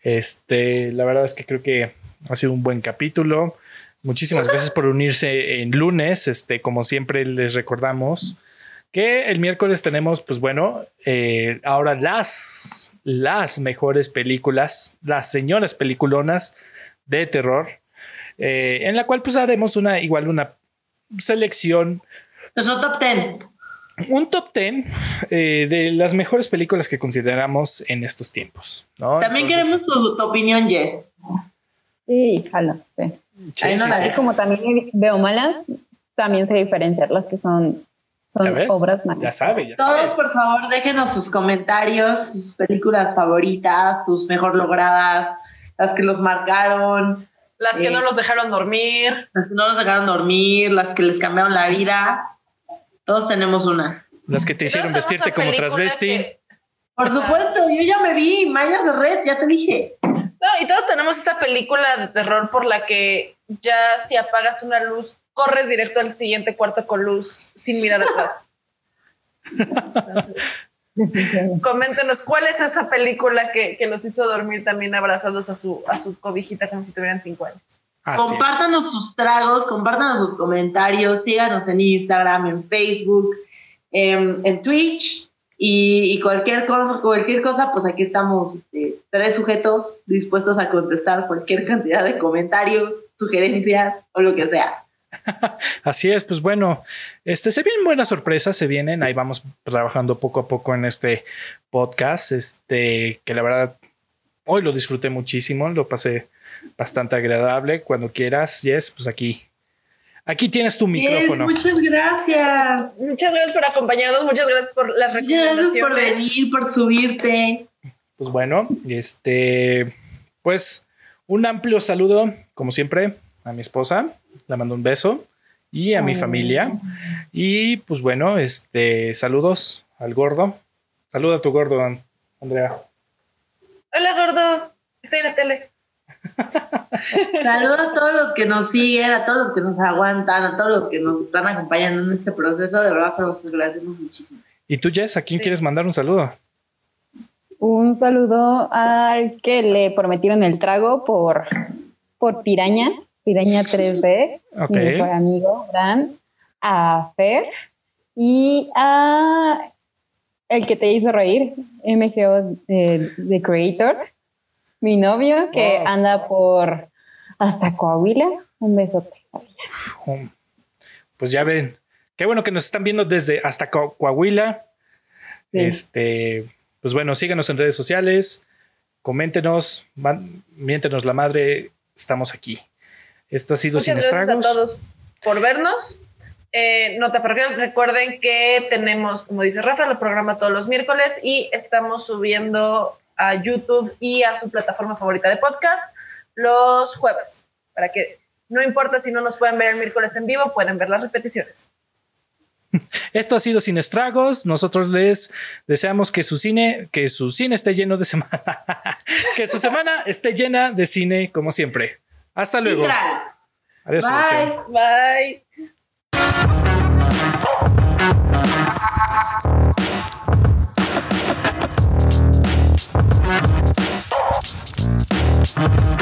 Este, la verdad es que creo que ha sido un buen capítulo. Muchísimas gracias por unirse en lunes. Este, como siempre les recordamos que el miércoles tenemos, pues bueno, eh, ahora las, las mejores películas, las señoras peliculonas de terror, eh, en la cual pues haremos una, igual una selección Nuestro top 10. Un top 10 eh, de las mejores películas que consideramos en estos tiempos. ¿no? También Entonces, queremos tu, tu opinión, Jess. Sí, jalo. sí. sí, no sí, la como también veo malas, también sé diferenciar las que son, ¿Ya son obras Ya malas. sabe, ya Todos, sabe. por favor, déjenos sus comentarios, sus películas favoritas, sus mejor logradas, las que los marcaron, Las que Eh. no los dejaron dormir. las que no los dejaron dormir, las que les cambiaron la vida. Todos tenemos una. Las que te hicieron vestirte como transvesti. que- Por supuesto, yo ya me vi, Mayas de Red, ya te dije. No, y todos tenemos esa película de terror por la que ya si apagas una luz, corres directo al siguiente cuarto con luz sin mirar atrás. Coméntenos cuál es esa película que, que los hizo dormir también abrazados a su, a su cobijita como si tuvieran cinco años. Así es. compártanos sus tragos, compártanos sus comentarios, síganos en Instagram, en Facebook, en, en Twitch y, y cualquier, cosa, cualquier cosa, pues aquí estamos este, tres sujetos dispuestos a contestar cualquier cantidad de comentarios, sugerencias o lo que sea. Así es, pues bueno, este se vienen buenas sorpresas, se vienen, ahí vamos trabajando poco a poco en este podcast, este que la verdad hoy lo disfruté muchísimo, lo pasé bastante agradable. Cuando quieras, Yes, pues aquí, aquí tienes tu micrófono. muchas gracias. Muchas gracias por acompañarnos, muchas gracias por las Muchas gracias por recomendaciones. venir, por subirte. Pues bueno, este, pues un amplio saludo, como siempre, a mi esposa, le mando un beso y a mi familia. Y pues bueno, este, saludos al gordo. Saluda a tu gordo, An- Andrea. Hola, gordo. Estoy en la tele. Saludos a todos los que nos siguen, a todos los que nos aguantan, a todos los que nos están acompañando en este proceso. De verdad, se los agradecemos muchísimo. ¿Y tú, Jess, a quién quieres mandar un saludo? Un saludo al que le prometieron el trago por, por Piraña, Piraña 3D, Ok. mi mejor amigo, Gran, a Fer y a el que te hizo reír, MGO de, de Creator. Mi novio, que Wow. anda por hasta Coahuila. Un besote. Pues ya ven. Qué bueno que nos están viendo desde hasta Co- Coahuila. Sí. Este, pues bueno, síganos en redes sociales, coméntenos, man- miéntenos la madre, estamos aquí. Esto ha sido Muchas sin gracias estragos. a todos por vernos. Eh, nota parroquial, recuerden que tenemos, como dice Rafa, el programa todos los miércoles y estamos subiendo a YouTube y a su plataforma favorita de podcast los jueves, para que no importa si no nos pueden ver el miércoles en vivo, pueden ver las repeticiones. Esto ha sido sin estragos. Nosotros les deseamos que su cine, que su cine esté lleno de semana, que su semana esté llena de cine como siempre. Hasta luego. Adiós. producción. Bye. Bye. Peace.